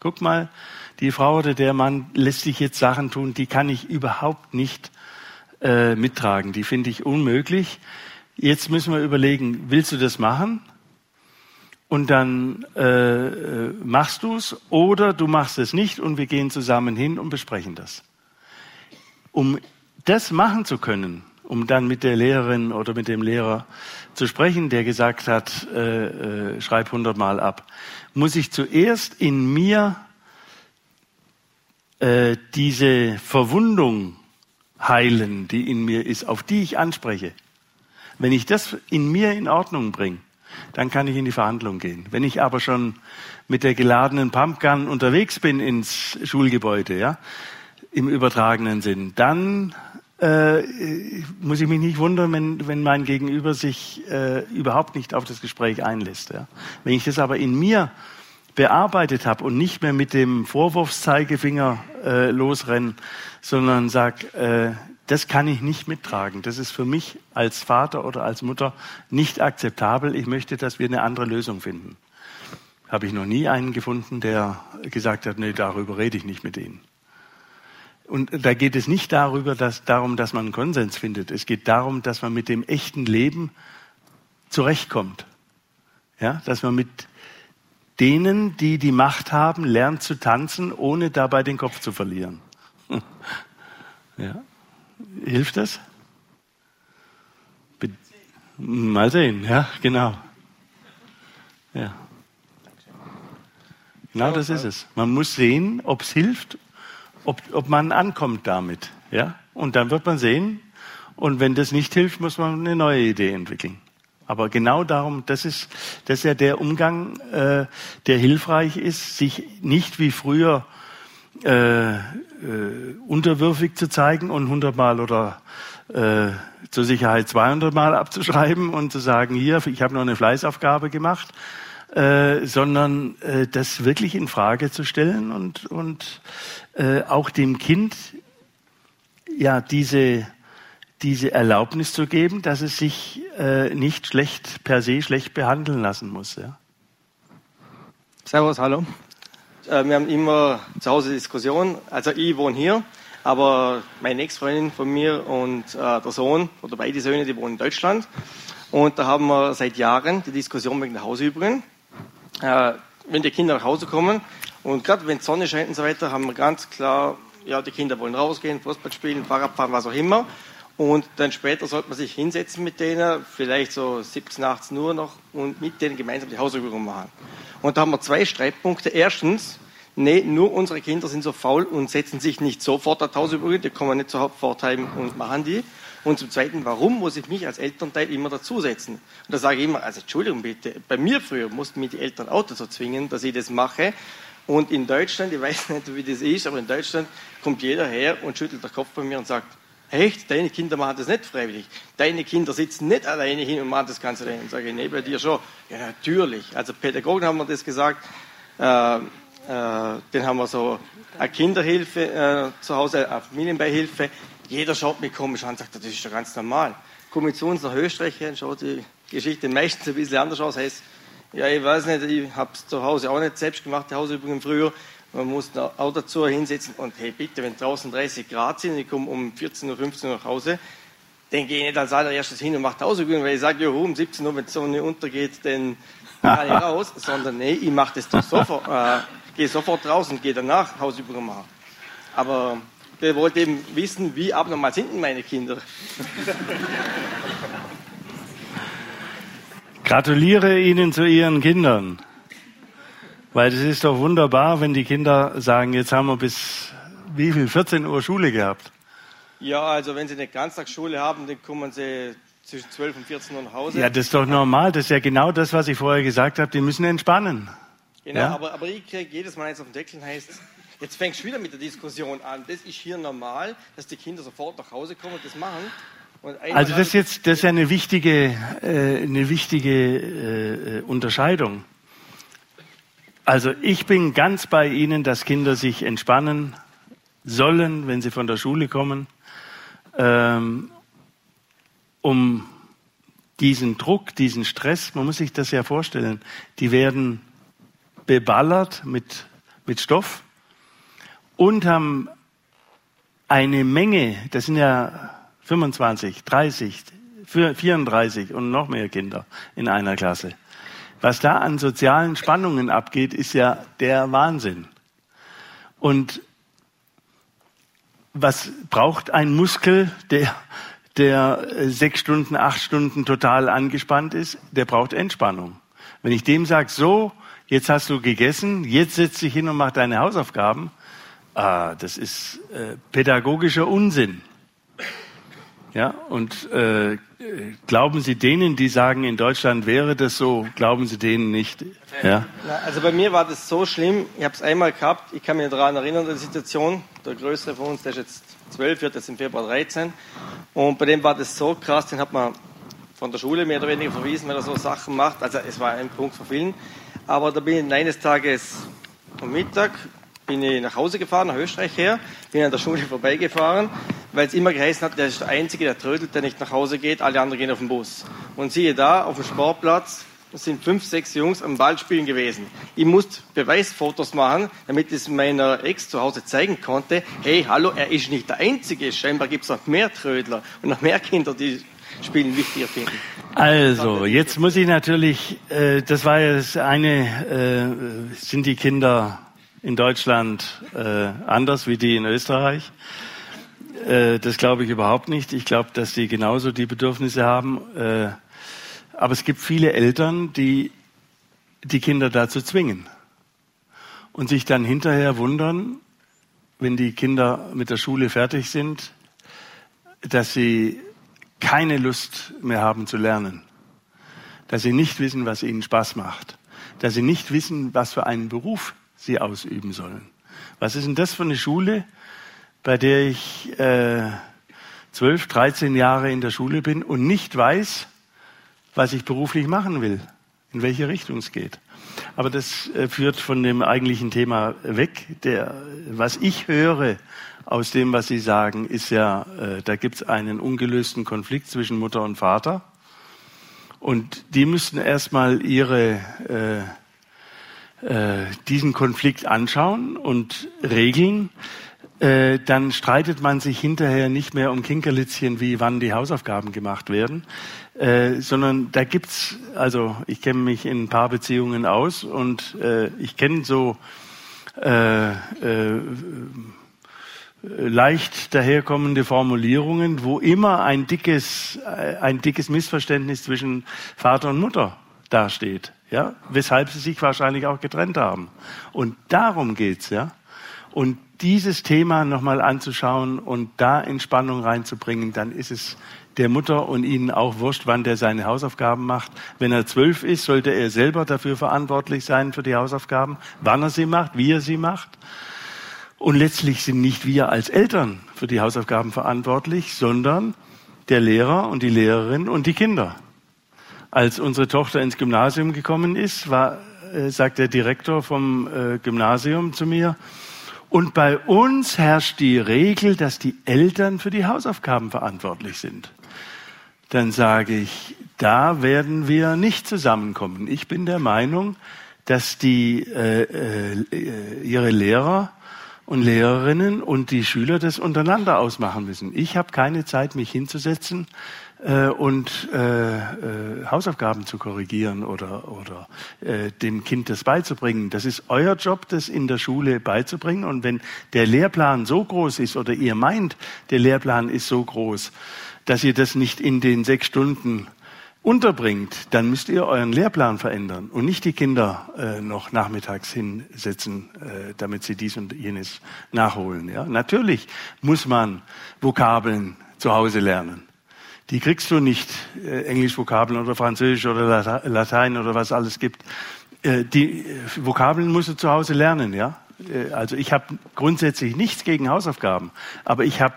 Guck mal, die Frau oder der Mann lässt sich jetzt Sachen tun, die kann ich überhaupt nicht äh, mittragen. Die finde ich unmöglich. Jetzt müssen wir überlegen, willst du das machen? Und dann äh, äh machst du es oder du machst es nicht und wir gehen zusammen hin und besprechen das. Um das machen zu können, um dann mit der Lehrerin oder mit dem Lehrer zu sprechen, der gesagt hat, äh, äh, schreib hundertmal ab, muss ich zuerst in mir äh, diese Verwundung heilen, die in mir ist, auf die ich anspreche. Wenn ich das in mir in Ordnung bringe, dann kann ich in die Verhandlung gehen. Wenn ich aber schon mit der geladenen Pumpgun unterwegs bin ins Schulgebäude, ja, im übertragenen Sinn, dann äh, muss ich mich nicht wundern, wenn, wenn mein Gegenüber sich äh, überhaupt nicht auf das Gespräch einlässt. Ja. Wenn ich das aber in mir bearbeitet habe und nicht mehr mit dem Vorwurfszeigefinger äh, losrenne, sondern sag, äh, das kann ich nicht mittragen. Das ist für mich als Vater oder als Mutter nicht akzeptabel. Ich möchte, dass wir eine andere Lösung finden. Habe ich noch nie einen gefunden, der gesagt hat, nee, darüber rede ich nicht mit Ihnen. Und da geht es nicht darüber, dass, darum, dass man einen Konsens findet. Es geht darum, dass man mit dem echten Leben zurechtkommt. Ja, dass man mit denen, die die Macht haben, lernt zu tanzen, ohne dabei den Kopf zu verlieren. ja. Hilft das? Be Mal sehen, ja, genau. Ja. Genau das ist es. Man muss sehen, ob es hilft, ob, ob man ankommt damit. Ja? Und dann wird man sehen. Und wenn das nicht hilft, muss man eine neue Idee entwickeln. Aber genau darum, das ist, das ist ja der Umgang, äh, der hilfreich ist, sich nicht wie früher äh, äh, unterwürfig zu zeigen und hundertmal oder äh, zur Sicherheit 200 Mal abzuschreiben und zu sagen, hier, ich habe noch eine Fleißaufgabe gemacht, äh, sondern äh, das wirklich in Frage zu stellen und, und äh, auch dem Kind ja diese diese Erlaubnis zu geben, dass es sich äh, nicht schlecht per se schlecht behandeln lassen muss. Ja. Servus, hallo. Äh, wir haben immer zu Hause Diskussionen. Also ich wohne hier, aber meine Ex-Freundin von mir und äh, der Sohn oder beide Söhne, die wohnen in Deutschland. Und da haben wir seit Jahren die Diskussion wegen der Hausübungen. Äh, wenn die Kinder nach Hause kommen und gerade wenn die Sonne scheint und so weiter, haben wir ganz klar, ja, die Kinder wollen rausgehen, Fußball spielen, Fahrrad fahren, was auch immer. Und dann später sollte man sich hinsetzen mit denen, vielleicht so 17, 18 Uhr noch, und mit denen gemeinsam die Hausübungen machen. Und da haben wir zwei Streitpunkte. Erstens, nee, nur unsere Kinder sind so faul und setzen sich nicht sofort an die Hausübungen, die kommen nicht zur Hauptvorteil und machen die. Und zum Zweiten, warum muss ich mich als Elternteil immer dazusetzen? Und da sage ich immer, also Entschuldigung bitte, bei mir früher mussten mich die Eltern auch dazu zwingen, dass ich das mache. Und in Deutschland, ich weiß nicht, wie das ist, aber in Deutschland kommt jeder her und schüttelt den Kopf bei mir und sagt, Echt? Deine Kinder machen das nicht freiwillig. Deine Kinder sitzen nicht alleine hin und machen das Ganze alleine. Und sage ich, nee, bei dir schon. Ja, natürlich. Also Pädagogen haben wir das gesagt. Äh, äh, den haben wir so eine Kinderhilfe äh, zu Hause, eine Familienbeihilfe. Jeder schaut mich komisch an und sagt, das ist doch ganz normal. Komme ich zu uns nach Österreich und schaut die Geschichte meistens ein bisschen anders aus. Heißt, ja, ich weiß nicht, ich habe es zu Hause auch nicht selbst gemacht, die Hausübungen früher. Man muss auch dazu hinsetzen und hey, bitte, wenn draußen 30 Grad sind und ich komme um 14 Uhr, 15 Uhr nach Hause, dann gehe ich nicht als allererstes hin und mache Hausübungen, weil ich sage, ja, um 17 Uhr, wenn die Sonne untergeht, dann gehe ich raus, sondern nee, ich mache das doch sofort, äh, gehe sofort raus und gehe danach Hausübungen machen. Aber der wollte eben wissen, wie abnormal sind denn meine Kinder. Gratuliere Ihnen zu Ihren Kindern. Weil es ist doch wunderbar, wenn die Kinder sagen, jetzt haben wir bis wie viel? 14 Uhr Schule gehabt. Ja, also wenn sie eine Ganztagsschule haben, dann kommen sie zwischen 12 und 14 Uhr nach Hause. Ja, das ist doch normal. Das ist ja genau das, was ich vorher gesagt habe. Die müssen entspannen. Genau, ja? aber, aber ich kriege jedes Mal eins auf den Deckel, heißt, jetzt fängst du wieder mit der Diskussion an. Das ist hier normal, dass die Kinder sofort nach Hause kommen und das machen. also das ist jetzt das ist eine wichtige, äh, eine wichtige äh, Unterscheidung. Also ich bin ganz bei Ihnen, dass Kinder sich entspannen sollen, wenn sie von der Schule kommen, ähm, um diesen Druck, diesen Stress, man muss sich das ja vorstellen, die werden beballert mit, mit Stoff und haben eine Menge, das sind ja 25, 30, 34 und noch mehr Kinder in einer Klasse. Was da an sozialen Spannungen abgeht, ist ja der Wahnsinn. Und was braucht ein Muskel, der, der sechs Stunden, acht Stunden total angespannt ist, der braucht Entspannung. Wenn ich dem sage, so, jetzt hast du gegessen, jetzt setz dich hin und mach deine Hausaufgaben, ah, das ist äh, pädagogischer Unsinn. Ja, und äh, glauben Sie denen, die sagen, in Deutschland wäre das so, glauben Sie denen nicht? Ja? Also bei mir war das so schlimm, ich habe es einmal gehabt, ich kann mich daran erinnern, die Situation, der Größere von uns, der ist jetzt 12, wird jetzt im Februar 13, und bei dem war das so krass, den hat man von der Schule mehr oder weniger verwiesen, wenn er so Sachen macht, also es war ein Punkt von vielen, aber da bin ich eines Tages am Mittag, bin ich nach Hause gefahren, nach Österreich her, bin an der Schule vorbeigefahren, weil es immer geheißen hat, der ist der Einzige, der trödelt, der nicht nach Hause geht, alle anderen gehen auf den Bus. Und siehe da, auf dem Sportplatz sind fünf, sechs Jungs am Ball spielen gewesen. Ich musste Beweisfotos machen, damit ich es meiner Ex zu Hause zeigen konnte. Hey, hallo, er ist nicht der Einzige. Scheinbar gibt es noch mehr Trödler und noch mehr Kinder, die Spielen wichtiger finden. Also, jetzt muss ich natürlich, äh, das war ja das eine, äh, sind die Kinder in Deutschland äh, anders wie die in Österreich. Äh, das glaube ich überhaupt nicht. Ich glaube, dass sie genauso die Bedürfnisse haben. Äh, aber es gibt viele Eltern, die die Kinder dazu zwingen und sich dann hinterher wundern, wenn die Kinder mit der Schule fertig sind, dass sie keine Lust mehr haben zu lernen, dass sie nicht wissen, was ihnen Spaß macht, dass sie nicht wissen, was für einen Beruf sie ausüben sollen. Was ist denn das für eine Schule, bei der ich äh, 12, 13 Jahre in der Schule bin und nicht weiß, was ich beruflich machen will, in welche Richtung es geht. Aber das äh, führt von dem eigentlichen Thema weg. Der, was ich höre aus dem, was Sie sagen, ist ja, äh, da gibt es einen ungelösten Konflikt zwischen Mutter und Vater. Und die müssten erstmal ihre äh, äh, diesen Konflikt anschauen und regeln, äh, dann streitet man sich hinterher nicht mehr um Kinkerlitzchen, wie wann die Hausaufgaben gemacht werden, äh, sondern da gibt's, also ich kenne mich in ein paar Beziehungen aus und äh, ich kenne so äh, äh, leicht daherkommende Formulierungen, wo immer ein dickes, äh, ein dickes Missverständnis zwischen Vater und Mutter dasteht ja, weshalb sie sich wahrscheinlich auch getrennt haben. Und darum geht's, ja. Und dieses Thema nochmal anzuschauen und da Entspannung reinzubringen, dann ist es der Mutter und Ihnen auch wurscht, wann der seine Hausaufgaben macht. Wenn er zwölf ist, sollte er selber dafür verantwortlich sein für die Hausaufgaben, wann er sie macht, wie er sie macht. Und letztlich sind nicht wir als Eltern für die Hausaufgaben verantwortlich, sondern der Lehrer und die Lehrerin und die Kinder. Als unsere Tochter ins Gymnasium gekommen ist, war, äh, sagt der Direktor vom äh, Gymnasium zu mir, und bei uns herrscht die Regel, dass die Eltern für die Hausaufgaben verantwortlich sind. Dann sage ich, da werden wir nicht zusammenkommen. Ich bin der Meinung, dass die äh, äh, ihre Lehrer und Lehrerinnen und die Schüler das untereinander ausmachen müssen. Ich habe keine Zeit, mich hinzusetzen äh, und äh, äh, Hausaufgaben zu korrigieren oder, oder äh, dem Kind das beizubringen. Das ist euer Job, das in der Schule beizubringen. Und wenn der Lehrplan so groß ist oder ihr meint, der Lehrplan ist so groß, dass ihr das nicht in den sechs Stunden unterbringt, dann müsst ihr euren Lehrplan verändern und nicht die Kinder äh, noch nachmittags hinsetzen, äh, damit sie dies und jenes nachholen. Ja? Natürlich muss man Vokabeln zu Hause lernen die kriegst du nicht, äh, Englisch-Vokabeln oder Französisch oder Latein oder was alles gibt. Äh, die äh, Vokabeln musst du zu Hause lernen, ja. Äh, also ich habe grundsätzlich nichts gegen Hausaufgaben, aber ich habe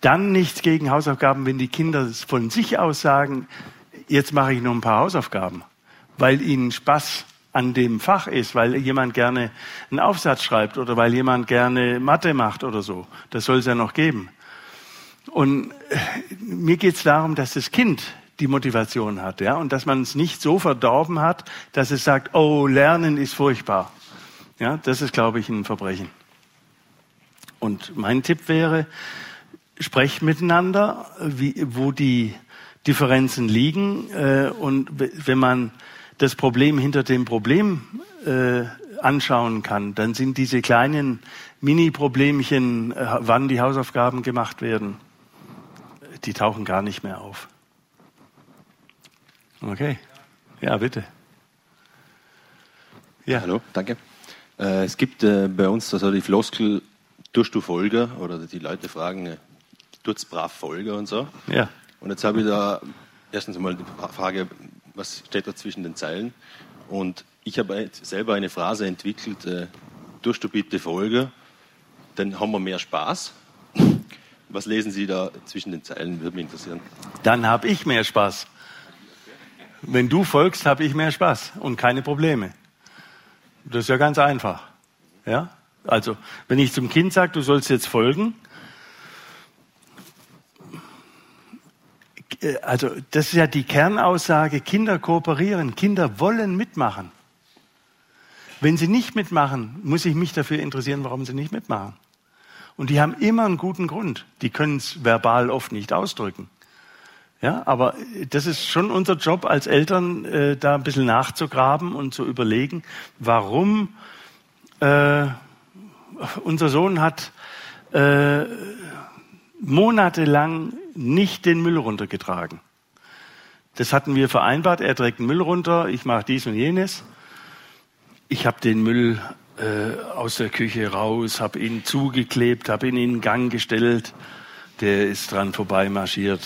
dann nichts gegen Hausaufgaben, wenn die Kinder von sich aus sagen, jetzt mache ich noch ein paar Hausaufgaben, weil ihnen Spaß an dem Fach ist, weil jemand gerne einen Aufsatz schreibt oder weil jemand gerne Mathe macht oder so. Das soll es ja noch geben. Und äh, mir geht es darum, dass das Kind die Motivation hat, ja, und dass man es nicht so verdorben hat, dass es sagt, oh, Lernen ist furchtbar. Ja, das ist, glaube ich, ein Verbrechen. Und mein Tipp wäre, sprecht miteinander, wie, wo die Differenzen liegen, äh, und wenn man das Problem hinter dem Problem äh, anschauen kann, dann sind diese kleinen Mini-Problemchen, äh, wann die Hausaufgaben gemacht werden, die tauchen gar nicht mehr auf. Okay. Ja, bitte. Ja. Hallo, danke. Äh, es gibt äh, bei uns also die Floskel, tust du Folger? Oder die Leute fragen, äh, tut's brav Folger und so. Ja. Und jetzt habe ich da erstens einmal die Frage, was steht da zwischen den Zeilen? Und ich habe selber eine Phrase entwickelt, äh, tust du bitte Folger, dann haben wir mehr Spaß. Was lesen Sie da zwischen den Zeilen? Würde mich interessieren. Dann habe ich mehr Spaß. Wenn du folgst, habe ich mehr Spaß und keine Probleme. Das ist ja ganz einfach. Ja? Also, wenn ich zum Kind sage, du sollst jetzt folgen, äh, also das ist ja die Kernaussage, Kinder kooperieren, Kinder wollen mitmachen. Wenn sie nicht mitmachen, muss ich mich dafür interessieren, warum sie nicht mitmachen. Und die haben immer einen guten Grund. Die können es verbal oft nicht ausdrücken. Ja, aber das ist schon unser Job als Eltern, äh, da ein bisschen nachzugraben und zu überlegen, warum äh, unser Sohn hat äh, monatelang nicht den Müll runtergetragen. Das hatten wir vereinbart. Er trägt den Müll runter, ich mache dies und jenes. Ich habe den Müll äh, aus der Küche raus, habe ihn zugeklebt, habe ihn in den Gang gestellt. Der ist dran vorbeimarschiert,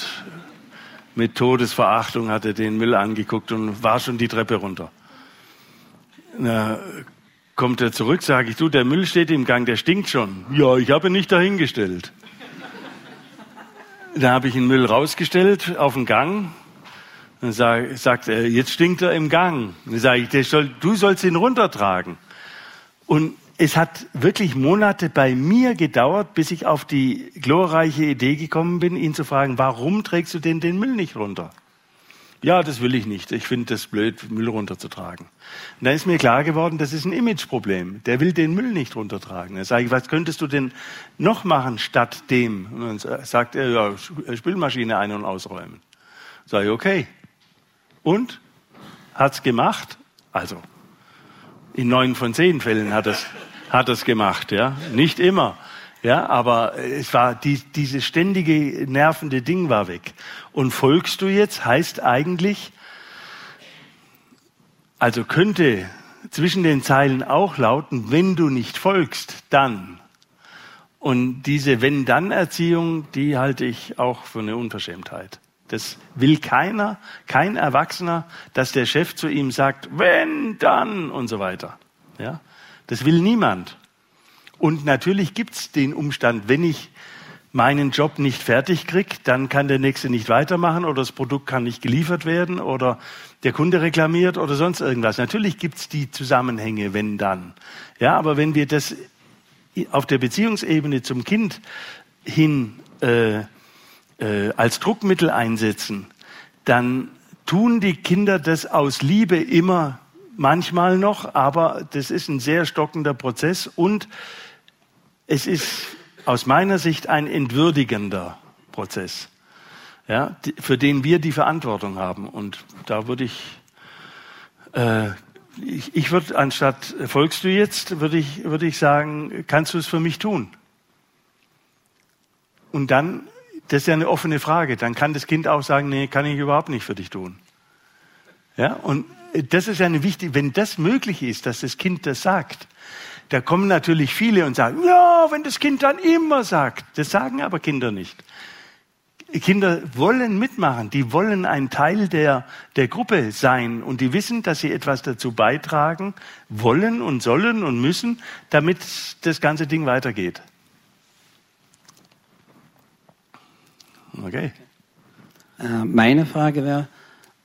mit Todesverachtung hat er den Müll angeguckt und war schon die Treppe runter. Na, kommt er zurück, sage ich, du, der Müll steht im Gang, der stinkt schon. Ja, ich habe ihn nicht dahingestellt. Da habe ich den Müll rausgestellt auf den Gang. Dann sag, sagt er, jetzt stinkt er im Gang. Dann sage ich, soll, du sollst ihn runtertragen. Und es hat wirklich Monate bei mir gedauert, bis ich auf die glorreiche Idee gekommen bin, ihn zu fragen, warum trägst du denn den Müll nicht runter? Ja, das will ich nicht. Ich finde das blöd, Müll runterzutragen. Und dann ist mir klar geworden, das ist ein Imageproblem. Der will den Müll nicht runtertragen. Dann sage ich, was könntest du denn noch machen statt dem? Und dann sagt er, ja, Spülmaschine ein- und ausräumen. Sage ich, okay. Und? Hat's gemacht? Also, in neun von zehn Fällen hat es hat es gemacht, ja. Nicht immer. Ja, aber es war die, diese ständige nervende Ding war weg. Und folgst du jetzt heißt eigentlich, also könnte zwischen den Zeilen auch lauten, wenn du nicht folgst, dann. Und diese Wenn-Dann-Erziehung, die halte ich auch für eine Unverschämtheit. Das will keiner, kein Erwachsener, dass der Chef zu ihm sagt, wenn, dann und so weiter. Ja? Das will niemand. Und natürlich gibt es den Umstand, wenn ich meinen Job nicht fertig kriege, dann kann der nächste nicht weitermachen oder das Produkt kann nicht geliefert werden oder der Kunde reklamiert oder sonst irgendwas. Natürlich gibt es die Zusammenhänge, wenn dann. Ja, aber wenn wir das auf der Beziehungsebene zum Kind hin äh, äh, als Druckmittel einsetzen, dann tun die Kinder das aus Liebe immer manchmal noch, aber das ist ein sehr stockender Prozess und es ist aus meiner Sicht ein entwürdigender Prozess, ja, für den wir die Verantwortung haben. Und da würde ich, äh, ich, ich würde anstatt folgst du jetzt, würde ich, würde ich sagen, kannst du es für mich tun? Und dann, das ist ja eine offene Frage, dann kann das Kind auch sagen, nee, kann ich überhaupt nicht für dich tun. Ja, und das ist eine wichtige, wenn das möglich ist, dass das Kind das sagt, da kommen natürlich viele und sagen, ja, wenn das Kind dann immer sagt. Das sagen aber Kinder nicht. Kinder wollen mitmachen, die wollen ein Teil der, der Gruppe sein und die wissen, dass sie etwas dazu beitragen wollen und sollen und müssen, damit das ganze Ding weitergeht. Okay. Äh, meine Frage wäre,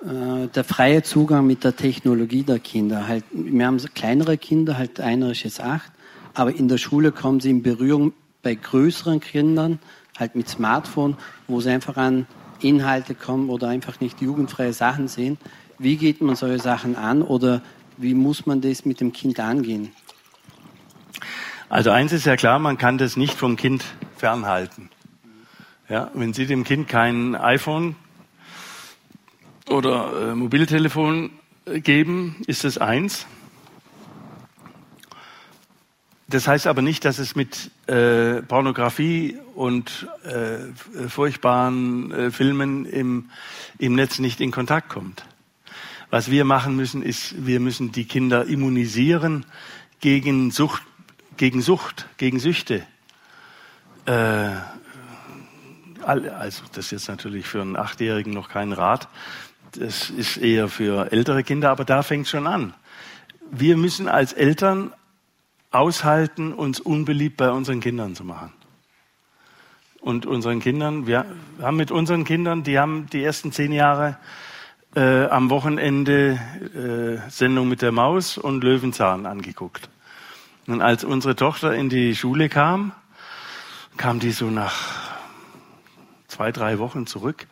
äh, der freie Zugang mit der Technologie der Kinder. Halt, wir haben kleinere Kinder, halt einer ist jetzt acht, aber in der Schule kommen sie in Berührung bei größeren Kindern, halt mit Smartphone, wo sie einfach an Inhalte kommen oder einfach nicht jugendfreie Sachen sehen. Wie geht man solche Sachen an oder wie muss man das mit dem Kind angehen? Also eins ist ja klar, man kann das nicht vom Kind fernhalten. Ja, wenn Sie dem Kind kein iPhone oder äh, Mobiltelefon geben, ist das eins. das heißt aber nicht, dass es mit äh, Pornografie und äh, furchtbaren äh, Filmen im, im Netz nicht in Kontakt kommt. Was wir machen müssen, ist, wir müssen die Kinder immunisieren gegen Sucht, gegen Sucht, gegen Süchte. Also das ist jetzt natürlich für einen Achtjährigen noch kein Rat. Das ist eher für ältere Kinder, aber da fängt schon an. Wir müssen als Eltern aushalten, uns unbeliebt bei unseren Kindern zu machen. Und unseren Kindern, wir haben mit unseren Kindern, die haben die ersten zehn Jahre äh, am Wochenende äh, Sendung mit der Maus und Löwenzahn angeguckt. Und als unsere Tochter in die Schule kam, kam die so nach zwei, drei Wochen zurück.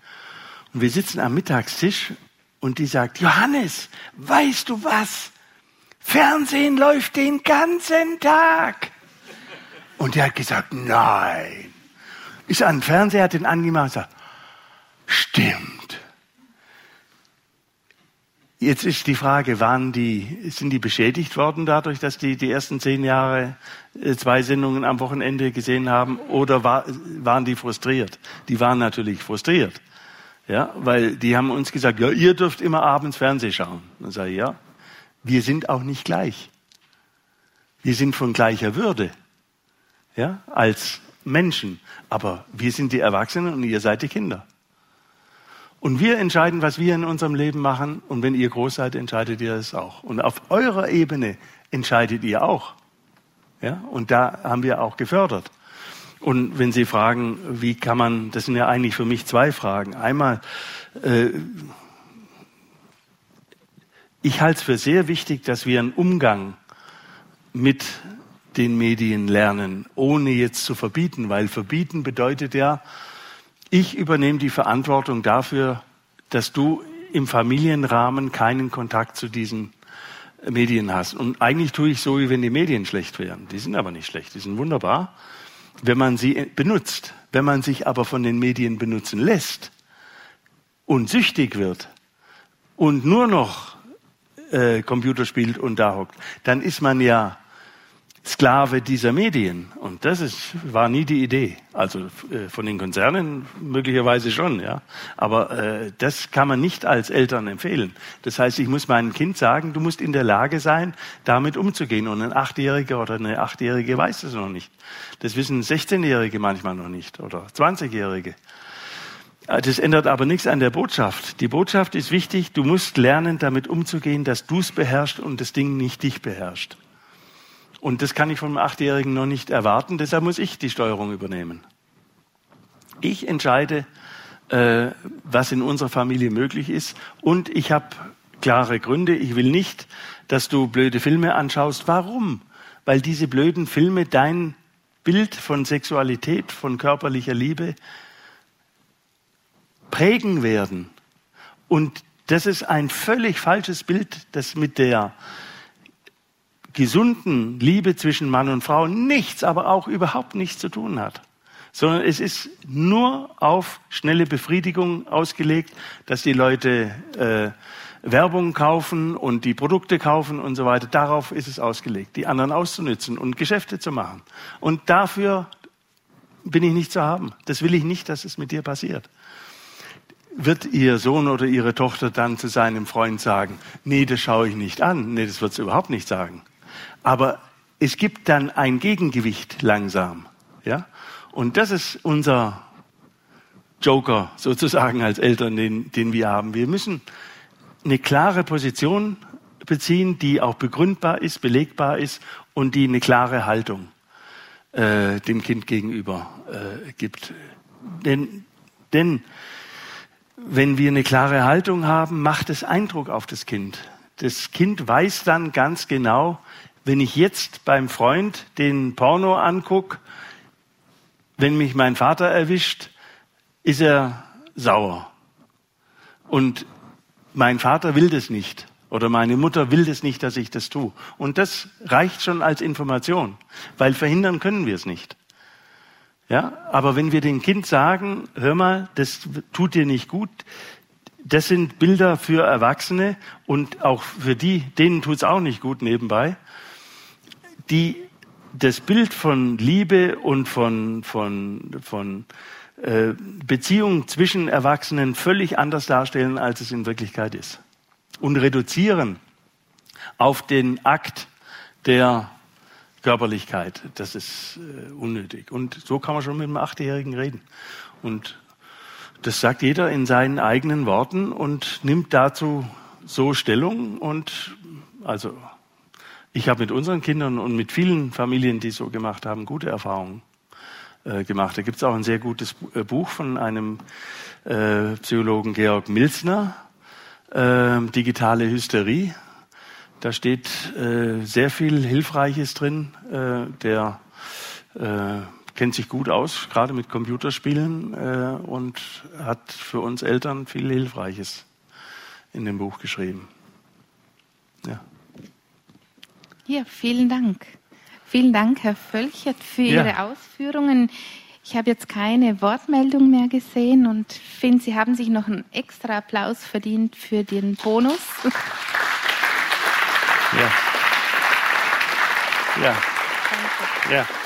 Und wir sitzen am Mittagstisch und die sagt, Johannes, weißt du was? Fernsehen läuft den ganzen Tag. Und er hat gesagt, nein. Ist an den Fernseher, hat den angemacht und sagt, stimmt. Jetzt ist die Frage, waren die, sind die beschädigt worden dadurch, dass die die ersten zehn Jahre äh, zwei Sendungen am Wochenende gesehen haben oder war, waren die frustriert? Die waren natürlich frustriert. Ja, weil die haben uns gesagt, ja, ihr dürft immer abends Fernsehen schauen. Dann sage ich, ja, wir sind auch nicht gleich. Wir sind von gleicher Würde, ja, als Menschen. Aber wir sind die Erwachsenen und ihr seid die Kinder. Und wir entscheiden, was wir in unserem Leben machen. Und wenn ihr groß seid, entscheidet ihr es auch. Und auf eurer Ebene entscheidet ihr auch. Ja? Und da haben wir auch gefördert. Und wenn Sie fragen, wie kann man, das sind ja eigentlich für mich zwei Fragen. Einmal, äh, ich halte es für sehr wichtig, dass wir einen Umgang mit den Medien lernen, ohne jetzt zu verbieten, weil verbieten bedeutet ja, ich übernehme die Verantwortung dafür, dass du im Familienrahmen keinen Kontakt zu diesen Medien hast. Und eigentlich tue ich so, wie wenn die Medien schlecht wären. Die sind aber nicht schlecht, die sind wunderbar, wenn man sie benutzt. Wenn man sich aber von den Medien benutzen lässt und süchtig wird und nur noch äh, Computer spielt und da hockt, dann ist man ja Sklave dieser Medien. Und das ist, war nie die Idee. Also äh, von den Konzernen möglicherweise schon, ja. Aber äh, das kann man nicht als Eltern empfehlen. Das heißt, ich muss meinem Kind sagen, du musst in der Lage sein, damit umzugehen. Und ein Achtjähriger oder eine Achtjährige weiß das noch nicht. Das wissen 16-Jährige manchmal noch nicht oder 20-Jährige. Äh, das ändert aber nichts an der Botschaft. Die Botschaft ist wichtig, du musst lernen, damit umzugehen, dass du es beherrschst und das Ding nicht dich beherrscht. Und das kann ich vom Achtjährigen noch nicht erwarten, deshalb muss ich die Steuerung übernehmen. Ich entscheide, äh, was in unserer Familie möglich ist und ich habe klare Gründe. Ich will nicht, dass du blöde Filme anschaust. Warum? Weil diese blöden Filme dein Bild von Sexualität, von körperlicher Liebe prägen werden. Und das ist ein völlig falsches Bild, das mit der gesunden Liebe zwischen Mann und Frau nichts, aber auch überhaupt nichts zu tun hat. Sondern es ist nur auf schnelle Befriedigung ausgelegt, dass die Leute äh, Werbung kaufen und die Produkte kaufen und so weiter. Darauf ist es ausgelegt, die anderen auszunützen und Geschäfte zu machen. Und dafür bin ich nicht zu haben. Das will ich nicht, dass es mit dir passiert. Wird Ihr Sohn oder Ihre Tochter dann zu seinem Freund sagen, nee, das schaue ich nicht an. Nee, das wird sie überhaupt nicht sagen. Aber es gibt dann ein Gegengewicht langsam. Ja? Und das ist unser Joker sozusagen als Eltern, den, den wir haben. Wir müssen eine klare Position beziehen, die auch begründbar ist, belegbar ist und die eine klare Haltung äh, dem Kind gegenüber äh, gibt. Denn, denn wenn wir eine klare Haltung haben, macht es Eindruck auf das Kind. Das Kind weiß dann ganz genau, wenn ich jetzt beim Freund den Porno angucke, wenn mich mein Vater erwischt, ist er sauer. Und mein Vater will das nicht. Oder meine Mutter will das nicht, dass ich das tue. Und das reicht schon als Information, weil verhindern können wir es nicht. Ja, aber wenn wir dem Kind sagen, hör mal, das tut dir nicht gut, das sind Bilder für Erwachsene und auch für die, denen tut es auch nicht gut nebenbei, die das Bild von Liebe und von, von, von äh, Beziehungen zwischen Erwachsenen völlig anders darstellen, als es in Wirklichkeit ist. Und reduzieren auf den Akt der Körperlichkeit. Das ist äh, unnötig. Und so kann man schon mit einem Achtjährigen reden. Und das sagt jeder in seinen eigenen Worten und nimmt dazu so Stellung. Und also ich habe mit unseren Kindern und mit vielen Familien, die so gemacht haben, gute Erfahrungen äh, gemacht. Da gibt es auch ein sehr gutes äh, Buch von einem äh, Psychologen Georg Milzner, äh, Digitale Hysterie. Da steht äh, sehr viel Hilfreiches drin. Äh, der äh, kennt sich gut aus, gerade mit Computerspielen äh, und hat für uns Eltern viel Hilfreiches in dem Buch geschrieben. Ja. Ja, vielen Dank. Vielen Dank, Herr Völchert, für ja. Ihre Ausführungen. Ich habe jetzt keine Wortmeldung mehr gesehen und finde, Sie haben sich noch einen extra Applaus verdient für den Bonus. Ja. Ja. Danke. Ja.